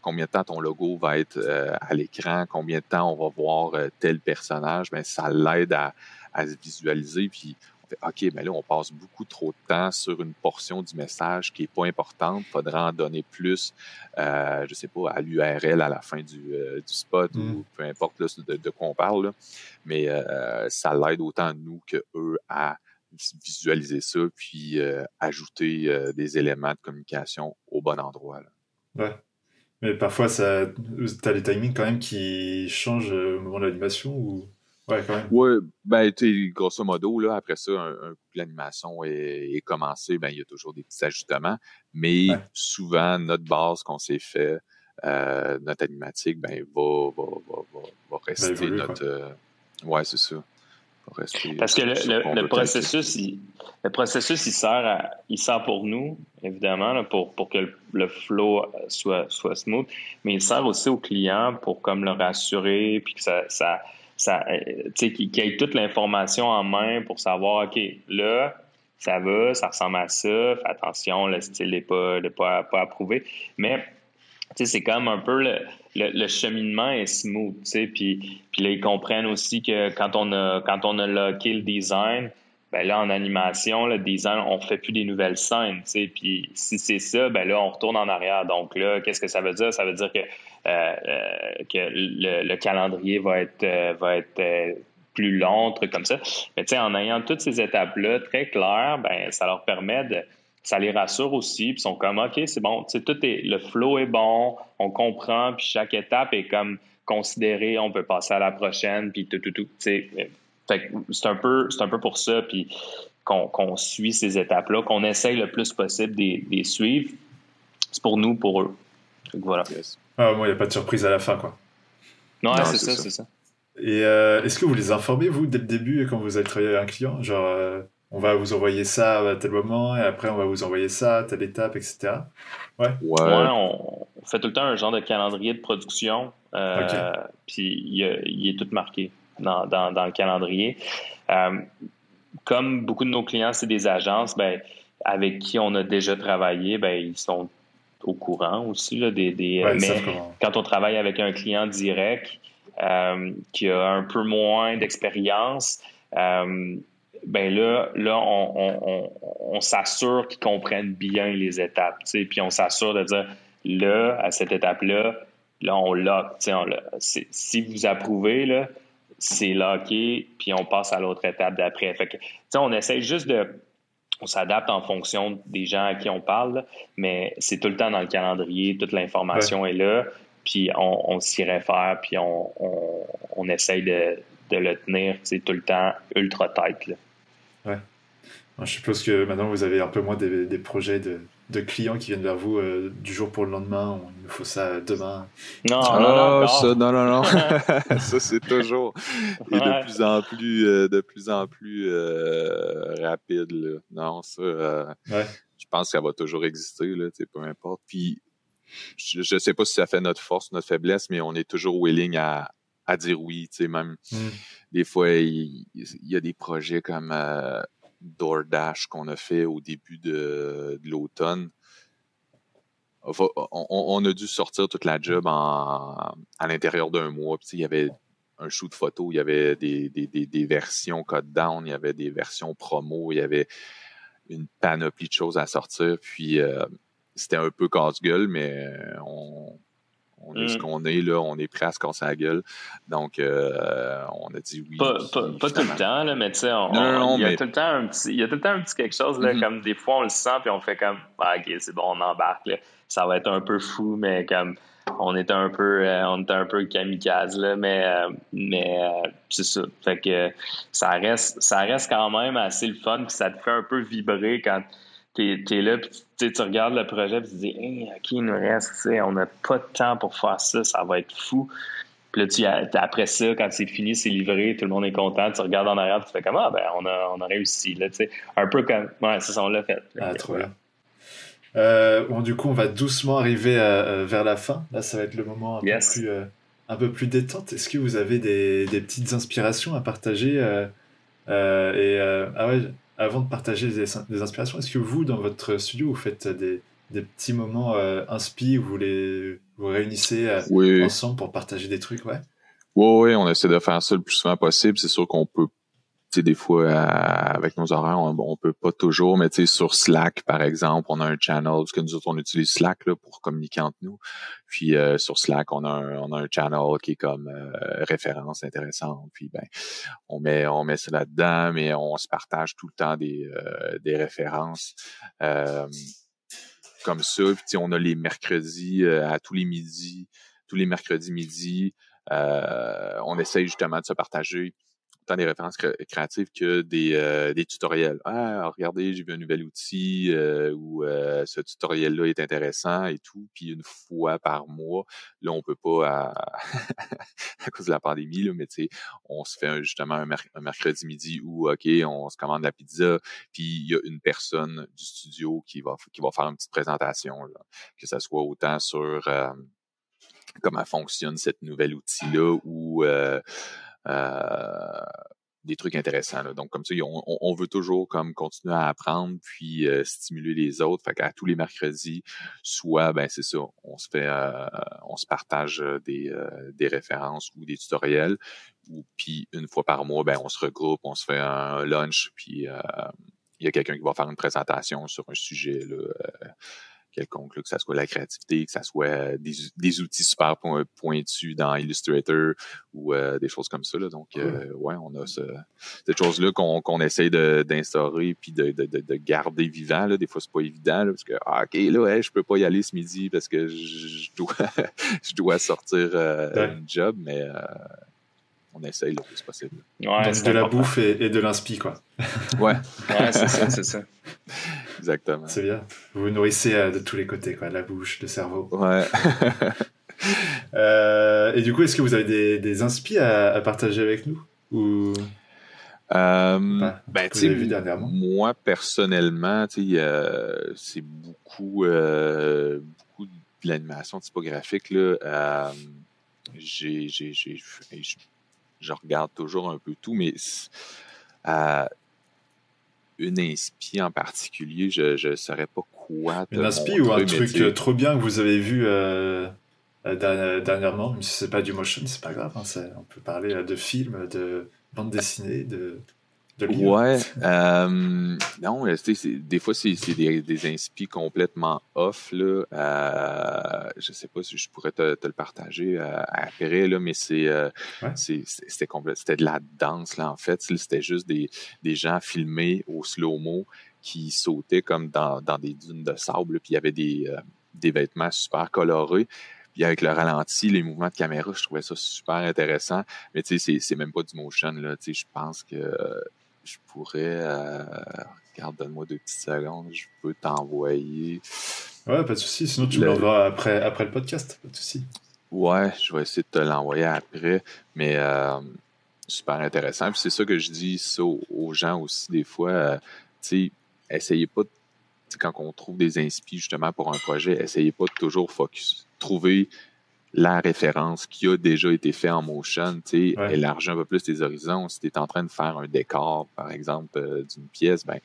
combien de temps ton logo va être à l'écran, combien de temps on va voir tel personnage, ben ça l'aide à, à, se visualiser. Puis OK, mais là, on passe beaucoup trop de temps sur une portion du message qui n'est pas importante. Il faudrait en donner plus, euh, je ne sais pas, à l'URL à la fin du, euh, spot ou mm. peu importe de, quoi on parle. Mais euh, ça l'aide autant nous que eux à visualiser ça puis ajouter des éléments de communication au bon endroit. Ouais. Mais parfois, tu as les timings quand même qui changent au moment de l'animation ou Ouais, quand même? Ouais, ben, grosso modo, là, après ça, un, coup l'animation est, est commencée, ben, il y a toujours des petits ajustements. Mais souvent, notre base qu'on s'est fait, euh, notre animatique, ben, va, va, va, va, rester notre. Euh, ouais, c'est ça. Parce que le, le, processus, il, le processus, il sert, à, il sert pour nous, évidemment, là, pour, pour que le, flow soit, soit smooth, mais il sert aussi au client pour comme le rassurer, puis que ça, ça ça, euh, qu'il ait toute l'information en main pour savoir, OK, là, ça va, ça ressemble à ça, fais attention, le style n'est pas, pas, pas approuvé. Mais c'est comme un peu le, le, cheminement est smooth, puis, puis là, ils comprennent aussi que quand on a, quand on a locké le design, ben là, en animation, le design, on fait plus des nouvelles scènes, puis si c'est ça, ben là, on retourne en arrière. Donc là, qu'est-ce que ça veut dire? Ça veut dire que euh, euh, que le, calendrier va être, euh, va être plus long, trucs comme ça. Mais en ayant toutes ces étapes-là très claires, ben, ça leur permet de. Ça les rassure aussi, puis ils sont comme OK, c'est bon, tout est, le flow est bon, on comprend, puis chaque étape est comme considérée, on peut passer à la prochaine, puis tout, tout, tout. c'est un peu, c'est un peu pour ça, puis qu'on suit ces étapes-là, qu'on essaye le plus possible de les suivre. C'est pour nous, pour eux. voilà. Ah, moi, il n'y a pas de surprise à la fin, quoi. Non, c'est ça, c'est ça. Et euh, est-ce que vous les informez, vous, dès le début, quand vous allez travailler avec un client? Genre, euh, on va vous envoyer ça à tel moment, et après, on va vous envoyer ça à telle étape, etc. Ouais. Ouais, on, fait tout le temps un genre de calendrier de production, euh, puis il, est tout marqué dans, dans, dans le calendrier. comme beaucoup de nos clients, c'est des agences, ben, avec qui on a déjà travaillé, ben, ils sont au courant aussi. Là, des, mais quand on travaille avec un client direct euh, qui a un peu moins d'expérience, euh, ben là, là on, s'assure qu'ils comprennent bien les étapes. Puis on s'assure de dire là, à cette étape-là, là, on lock. Si vous approuvez, là, c'est locké, puis on passe à l'autre étape d'après. Fait que, on essaie juste de on s'adapte en fonction des gens à qui on parle, mais c'est tout le temps dans le calendrier, toute l'information est là, puis on, s'y réfère, puis on, on, essaye de, le tenir tout le temps ultra tight. Ouais. je suppose que maintenant vous avez un peu moins des projets de, de clients qui viennent vers vous euh, du jour pour le lendemain, il nous faut ça demain. Non, non, non, non. Ça, non, non, non. ça, c'est toujours et de plus en plus, euh, de plus en plus euh, rapide. Là. Non, ça, je pense que ça va toujours exister, là, peu importe. Puis, je ne sais pas si ça fait notre force, notre faiblesse, mais on est toujours willing à, à dire oui, tu sais, même hmm. des fois, il, y a des projets comme DoorDash qu'on a fait au début de, l'automne. On, a dû sortir toute la job à l'intérieur d'un mois. il y avait un shoot photo, il y avait des, versions code down, il y avait des versions promo, il y avait une panoplie de choses à sortir. Puis euh, c'était un peu casse-gueule, mais on, on est ce mm. qu'on est, là, on est prêt à se casser la gueule. Donc, euh, on a dit oui. Pas, tout le temps, là, mais tu sais, il, y a tout le temps un petit, il y a tout le temps un petit quelque chose, là, mm-hmm. comme des fois on le sent, puis on fait comme, ah, ok, c'est bon, on embarque, là. ça va être un peu fou, mais comme, on était un peu, euh, on était un peu kamikaze, là, mais, euh, mais c'est ça. Fait que ça reste, ça reste quand même assez le fun, puis ça te fait un peu vibrer quand tu es, là, puis tu regardes le projet, puis tu te dis, hey, OK, il nous reste, on n'a pas de temps pour faire ça, ça va être fou. Puis là, tu, après ça, quand c'est fini, c'est livré, tout le monde est content, tu regardes en arrière, tu fais comme, ah, ben, on a, on a réussi, là, tu sais. Un peu comme, ouais, c'est ça, on l'a fait. Ah, trop bien. Euh, bon, du coup, on va doucement arriver euh, vers la fin. Là, ça va être le moment un, peu, plus, euh, un peu plus détente. Est-ce que vous avez des, des, petites inspirations à partager et, ah ouais, avant de partager des, inspirations, est-ce que vous, dans votre studio, vous faites des, petits moments euh, inspi où vous les vous réunissez euh, ensemble pour partager des trucs, ouais? Oui, oui, on essaie de faire ça le plus souvent possible. C'est sûr qu'on peut des fois, euh, avec nos horaires, on, on peut pas toujours, mais sur Slack, par exemple, on a un channel, parce que nous autres, on utilise Slack là, pour communiquer entre nous. Puis euh, sur Slack, on a un, on a un channel qui est comme euh, référence intéressante. Puis ben, on met, on met ça là-dedans, mais on se partage tout le temps des, des références. comme ça. Puis on a les mercredis à tous les midis, tous les mercredis midi. on essaye justement de se partager tant des références créatives que des, euh, des tutoriels. Ah, regardez, j'ai vu un nouvel outil euh, ou euh, ce tutoriel-là est intéressant et tout. Puis une fois par mois, là, on peut pas à, à cause de la pandémie, là, mais tu sais, on se fait justement un, mercredi midi où, OK, on se commande la pizza, puis il y a une personne du studio qui va, qui va faire une petite présentation, là, que ce soit autant sur comment fonctionne cette nouvel outil-là ou euh, des trucs intéressants. Donc, comme ça, on, veut toujours comme continuer à apprendre puis euh, stimuler les autres. Fait qu'à tous les mercredis, soit, ben c'est ça, on se fait, euh, on se partage des, des références ou des tutoriels. Ou puis une fois par mois, ben on se regroupe, on se fait un lunch, puis il y a quelqu'un qui va faire une présentation sur un sujet là, quelconque, que ce soit la créativité, que ce soit des, outils super pointus dans Illustrator ou des choses comme ça. Là. Donc, ouais, on a cette chose-là qu'on qu'on essaye d'instaurer puis de, de, de, garder vivant. Là. Des fois, c'est pas évident parce que, ah, OK, là, je peux pas y aller ce midi parce que je, dois, je dois sortir un job, mais on essaye le plus possible. Ouais, de la bouffe et, de l'inspi, quoi. Ouais. ouais, c'est ça, c'est ça. Exactement. C'est bien. Vous vous nourrissez euh, de tous les côtés, quoi. La bouche, le cerveau. Ouais. Euh, et du coup, est-ce que vous avez des, des inspi à, partager avec nous? Ou... Euh, ben, vu dernièrement? Moi, personnellement, c'est beaucoup, beaucoup de l'animation typographique. Là. j'ai, je regarde toujours un peu tout, mais euh, une inspi en particulier, je ne saurais pas quoi. Une inspi ou un truc euh, trop bien que vous avez vu euh, dernièrement, même si c'est pas du motion, c'est pas grave. Hein, on peut parler de films, de bande dessinée, de Ouais. Euh, non, des fois, c'est des, des inspi complètement off. Là. Euh, je sais pas si je pourrais te, le partager euh, après, là, mais c'est euh, c'était de la danse, là, en fait. C'était juste des, des gens filmés au slow-mo qui sautaient comme dans, dans des dunes de sable, puis il y avait des, des vêtements super colorés. Puis avec le ralenti, les mouvements de caméra, je trouvais ça super intéressant. Mais tu sais, c'est même pas du motion, là. Tu sais, je pense que je pourrais. Euh, regarde, donne-moi deux petites secondes, je peux t'envoyer. Ouais, pas de souci. Sinon, tu le... l'envoies après, après le podcast, pas de souci. Ouais, je vais essayer de te l'envoyer après, mais euh, super intéressant. Puis c'est ça que je dis ça aux, gens aussi des fois. Euh, tu sais, essayez pas, quand on trouve des inspi justement pour un projet, essayez pas de toujours focus. Trouver la référence qui a déjà été fait en motion, tu sais, élargir un peu plus tes horizons. Si tu es en train de faire un décor, par exemple, euh, d'une pièce, ben,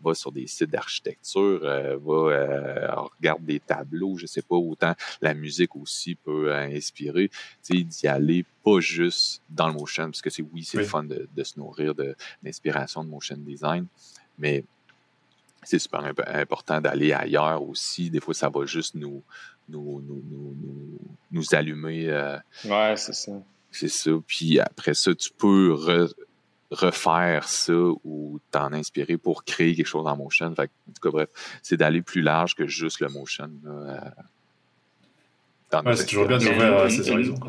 va sur des sites d'architecture, euh, va euh, regarder des tableaux, je sais pas, autant la musique aussi peut inspirer, tu sais, d'y aller pas juste dans le motion, parce que c'est oui, c'est le fun de, de, se nourrir d'inspiration de, de motion design, mais c'est super important d'aller ailleurs aussi. Des fois, ça va juste nous, nous, nous, nous, nous allumer. Euh, ouais, c'est ça. C'est ça. Puis après ça, tu peux refaire ça ou t'en inspirer pour créer quelque chose en motion. Fait en tout cas, bref, c'est d'aller plus large que juste le motion. Euh, ouais, c'est toujours bien d'ouvrir ces horizons.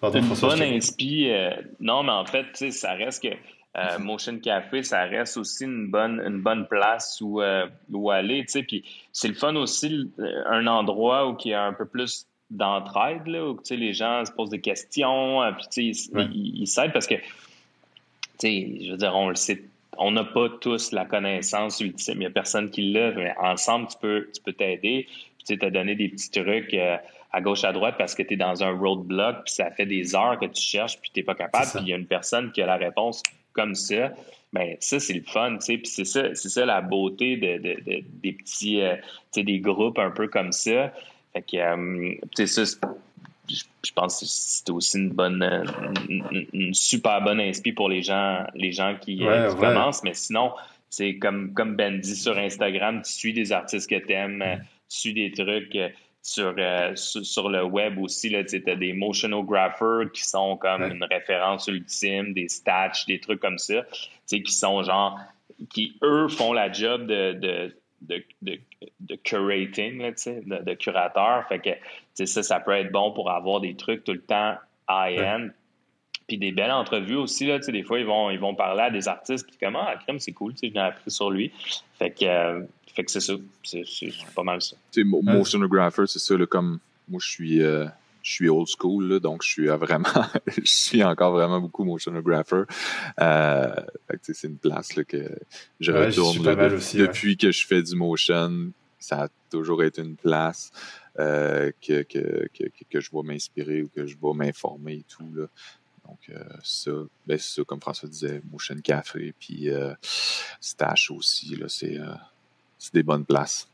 Pardon, une bonne inspi, euh, non, mais en fait, ça reste que euh, Motion Café, ça reste aussi une bonne, une bonne place où, euh, où aller. Puis c'est le fun aussi, euh, un endroit où il y a un peu plus d'entraide, où les gens se posent des questions, puis ils s'aident parce que, je veux dire, on le sait, on n'a pas tous la connaissance ultime. Il n'y a personne qui l'a, mais ensemble, tu peux tu peux t'aider. Tu te donner des petits trucs à gauche, à droite parce que tu es dans un roadblock, puis ça fait des heures que tu cherches, puis tu n'es pas capable, puis il y a une personne qui a la réponse comme ça, ben ça c'est le fun, tu sais, puis c'est ça, c'est ça la beauté de, de, des petits, euh, tu sais, des groupes un peu comme ça. Fait que, euh, tu sais, ça, je pense que c'est aussi une bonne, une, super bonne inspi pour les gens, les gens qui, euh, commencent. Mais sinon, c'est comme, comme Ben dit sur Instagram, tu suis des artistes que tu aimes, tu suis des trucs sur, euh, sur, le web aussi, tu as des motionographers qui sont comme une référence ultime, des stats, des trucs comme ça, qui sont genre, qui eux font la job de, de, de, de, de curating, là, de, de curateur. Fait que ça, ça peut être bon pour avoir des trucs tout le temps high-end. Puis des belles entrevues aussi, là, des fois, ils vont, ils vont parler à des artistes, puis comment, ah, crème, c'est cool, j'ai appris sur lui. Fait que, euh, fait que c'est ça. C'est pas mal ça. Tu sais, motionographer, c'est ça, comme moi, je suis. Euh, je suis old school, donc je suis vraiment, je suis encore vraiment beaucoup motionographer. Euh, c'est une place là, que je retourne depuis que je fais du motion. Ça a toujours été une place euh, que, que, que, que, je vais m'inspirer ou que je vais m'informer et tout. Là. Donc, euh, ça, ben, c'est ça, comme François disait, Motion Café, puis euh, Stash aussi, là, c'est c'est des bonnes places.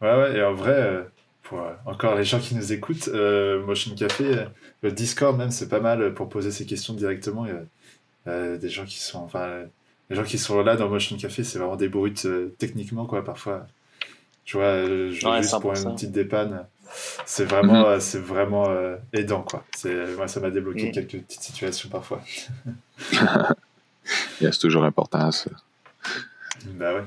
Ouais, ouais, et en vrai, euh, pour euh, encore les gens qui nous écoutent, euh, Motion Café, le Discord même, c'est pas mal pour poser ces questions directement. Il y a des gens qui sont, enfin, les gens qui sont là dans Motion Café, c'est vraiment des brutes techniquement, quoi, parfois. Tu vois, juste pour une petite dépanne. C'est vraiment, mhm. c'est vraiment aidant, quoi. Moi, ça m'a débloqué mm. quelques petites situations parfois. c'est toujours important, ça. Bah ouais.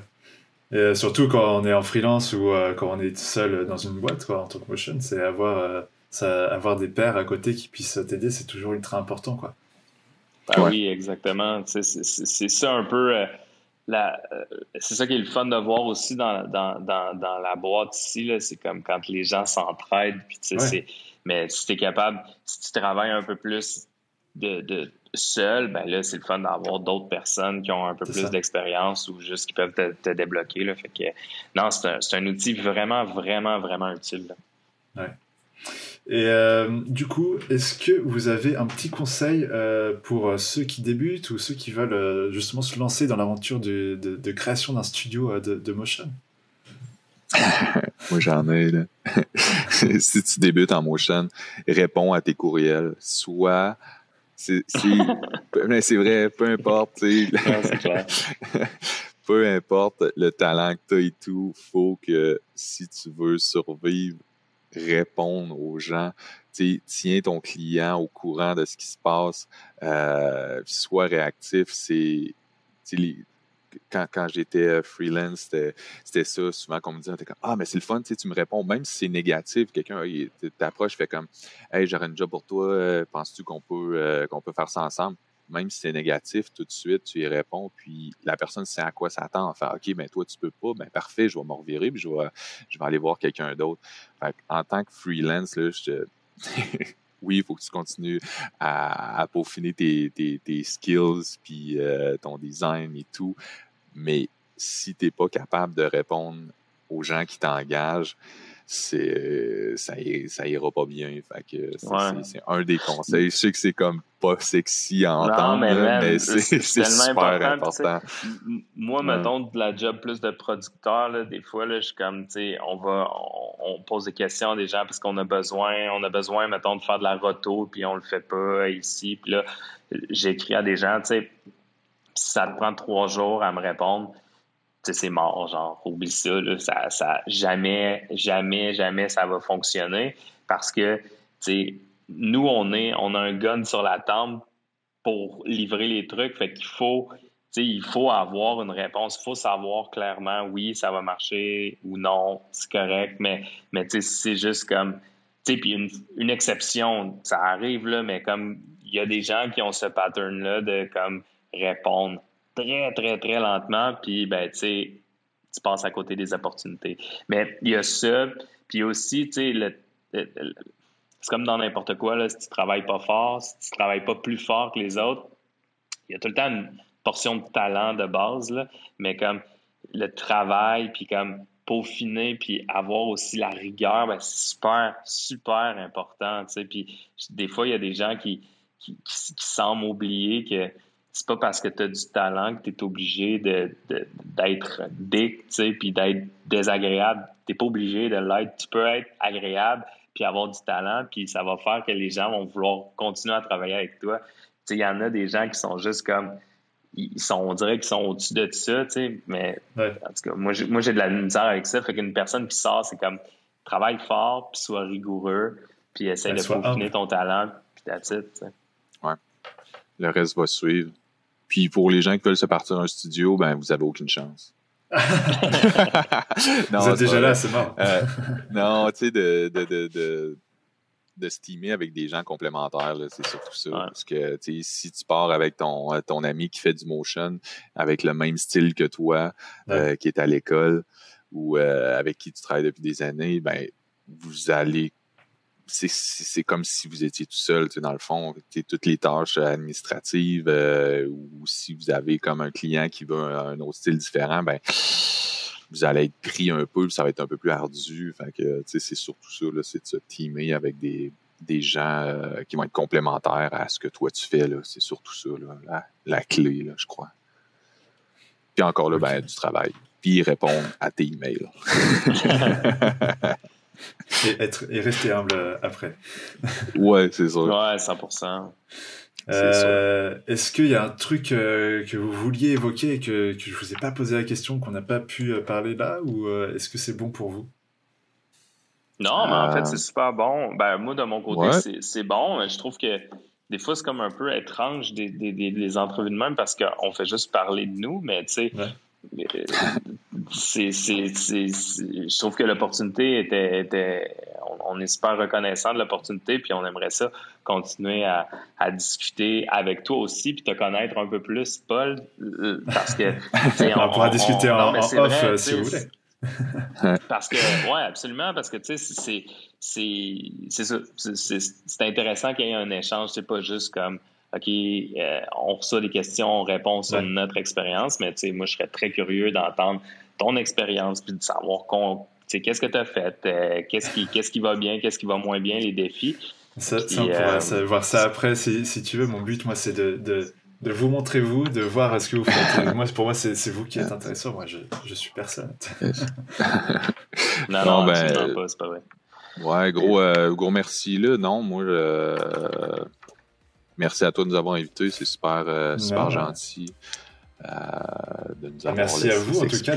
Et surtout quand on est en freelance ou quand on est seul dans une boîte, quoi, en tant que motion, c'est avoir, ça, avoir des pairs à côté qui puissent t'aider, c'est toujours ultra important, quoi. Ben oui, exactement. C'est ça un peu. Euh, euh, c'est ça qui est le fun de voir aussi dans, dans, dans, dans la boîte ici. C'est comme quand les gens s'entraident. Mais si tu es capable, si tu travailles un peu plus de, de seul, ben là, c'est le fun d'avoir d'autres personnes qui ont un peu plus d'expérience ou juste qui peuvent te, débloquer. Là. Fait que, non, c'est un, un, outil vraiment, vraiment, vraiment utile. Ouais. Et euh, du coup, est-ce que vous avez un petit conseil euh, pour euh, ceux qui débutent ou ceux qui veulent justement se lancer dans l'aventure de, de, création d'un studio de, de, motion? Moi, j'en ai. Là. si tu débutes en motion, réponds à tes courriels. Soit c'est vrai, peu importe. peu importe le talent que tu as et tout, faut que si tu veux survivre répondre aux gens. tiens ton client au courant de ce qui se passe, euh, sois réactif. C'est quand, j'étais euh, freelance, c'était ça. Souvent qu'on me disait Ah, mais c'est le fun, tu me réponds, même si c'est négatif, quelqu'un t'approche, fait comme Hey, j'aurais une job pour toi, euh, penses-tu qu'on peut, qu'on peut faire ça ensemble? même si c'est négatif, tout de suite, tu y réponds, puis la personne sait à quoi s'attend. Enfin, OK, mais toi, tu peux pas, ben parfait, je vais me revirer, puis je vais, je vais aller voir quelqu'un d'autre. En tant que freelance, là, je oui, il faut que tu continues à, peaufiner tes, skills, puis euh, ton design et tout, mais si tu n'es pas capable de répondre aux gens qui t'engagent, c'est ça, ça ira pas bien. Fait que c'est un des conseils. Je sais que c'est comme pas sexy à entendre, mais, c'est super important. Moi, mettons de la job plus de producteur, là, des fois, là, je suis comme, tu sais, on va, on, pose des questions à des gens parce qu'on a besoin, on a besoin, mettons, de faire de la roto, puis on le fait pas ici. Puis là, j'écris à des gens, tu sais, ça te prend trois jours à me répondre c'est mort, genre, oublie ça, là, ça, ça, jamais, jamais, jamais ça va fonctionner parce que, nous, on est, on a un gun sur la table pour livrer les trucs, fait qu'il faut, il faut avoir une réponse, il faut savoir clairement, oui, ça va marcher ou non, c'est correct, mais, mais c'est juste comme, tu sais, puis une, une exception, ça arrive, là, mais comme, il y a des gens qui ont ce pattern-là de, comme, répondre très, très, très lentement, puis ben, tu sais, tu passes à côté des opportunités. Mais il y a ça, puis aussi, tu sais, c'est comme dans n'importe quoi, là, si tu travailles pas fort, si tu travailles pas plus fort que les autres, il y a tout le temps une portion de talent de base, là, mais comme le travail, puis comme peaufiner, puis avoir aussi la rigueur, ben, c'est super, super important, tu sais, puis des fois, il y a des gens qui, qui semblent oublier que c'est pas parce que tu as du talent que tu es obligé d'être de, d'être dick, tu sais, puis d'être désagréable. Tu pas obligé de l'être. Tu peux être agréable puis avoir du talent, puis ça va faire que les gens vont vouloir continuer à travailler avec toi. Tu sais, il y en a des gens qui sont juste comme ils sont, on dirait qu'ils sont au-dessus de ça, tu sais, mais en tout cas, moi, j'ai, moi, j'ai de la misère avec ça. Fait qu'une personne qui sort, c'est comme travaille fort, puis sois rigoureux, puis essaie ben, de peaufiner ton talent, puis that's it, Ouais. Le reste va suivre. Puis pour les gens qui veulent se partir un studio, ben vous avez aucune chance. non, vous êtes déjà là, c'est mort. Euh, non, tu sais, de, de, de, de, steamer avec des gens complémentaires, c'est surtout ça. Parce que si tu pars avec ton, ton ami qui fait du motion, avec le même style que toi, euh, qui est à l'école, ou euh, avec qui tu travailles depuis des années, ben vous allez c'est comme si vous étiez tout seul, dans le fond, toutes les tâches administratives, euh, ou si vous avez comme un client qui veut un, autre style différent, ben vous allez être pris un peu, ça va être un peu plus ardu. Fait que c'est surtout ça, c'est de se teamer avec des, des gens euh, qui vont être complémentaires à ce que toi tu fais. C'est surtout ça, la, la, clé, là, je crois. Puis encore là, ben, du travail. Puis répondre à tes emails. et, être, et rester humble après. ouais, c'est ça. Ouais, 100%. Euh, Est-ce qu'il y a un truc euh, que vous vouliez évoquer et que, que je vous ai pas posé la question, qu'on n'a pas pu euh, parler là, ou euh, est-ce que c'est bon pour vous? Non, mais en fait, Euh, c'est super bon. Ben, moi, de mon côté, Ouais. c'est- c'est bon. Je trouve que des fois, c'est comme un peu étrange des, des, des, des entrevues de même parce qu'on fait juste parler de nous, mais tu sais, Ouais. C'est, je trouve que l'opportunité était, était on, on est super reconnaissant de l'opportunité, puis on aimerait ça continuer à, à discuter avec toi aussi, puis te connaître un peu plus, Paul, parce que tu sais, On pourra discuter en- non, en c'est off, vrai, euh, si vous voulez. parce que, ouais, absolument, parce que, tu sais. C'est, c'est, c'est intéressant qu'il y ait un échange. C'est pas juste comme, OK, euh, on reçoit des questions, on répond sur Ouais. notre expérience, mais, tu sais, moi, je serais très curieux d'entendre ton expérience puis de savoir qu'on, tu sais, qu'est-ce que tu as fait, euh, qu'est-ce qui, qu'est-ce qui va bien, qu'est-ce qui va moins bien, les défis. Ça, Puis, ça, on pourra euh, voir ça après si, si tu veux. Mon but, moi, c'est de, de, de vous montrer vous, de voir ce que vous faites. Moi, pour moi, c'est c'est vous qui êtes intéressant. Moi, je, je suis personne. Non, Non, non, ben, absolument pas, c'est pas vrai. Ouais, gros, euh, gros merci là. Non, moi, euh, merci à toi de nous avoir invités. C'est super, euh, super gentil euh, de nous avoir Merci à vous, en tout cas,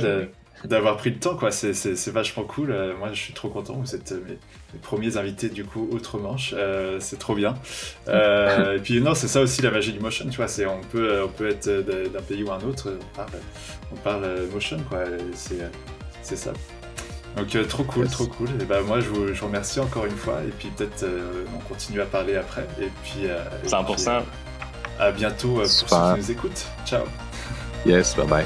d'avoir pris le temps. quoi. C'est- vachement cool. Euh, moi, je suis trop content. Vous êtes mes, mes premiers invités, du coup, outre-Manche. Euh, c'est trop bien. Et puis, non, c'est ça aussi la magie du motion. Tu vois, on peut, on peut être d'un pays ou un autre. On parle, on parle motion, quoi. C'est ça. Donc, euh, trop cool, Yes. trop cool. Et ben, moi, je vous, je vous remercie encore une fois. Et puis, peut-être, euh, on continue à parler après. Et puis, euh, et puis, 100%. à bientôt euh, pour ceux qui nous écoutent. Ciao. Yes, bye bye.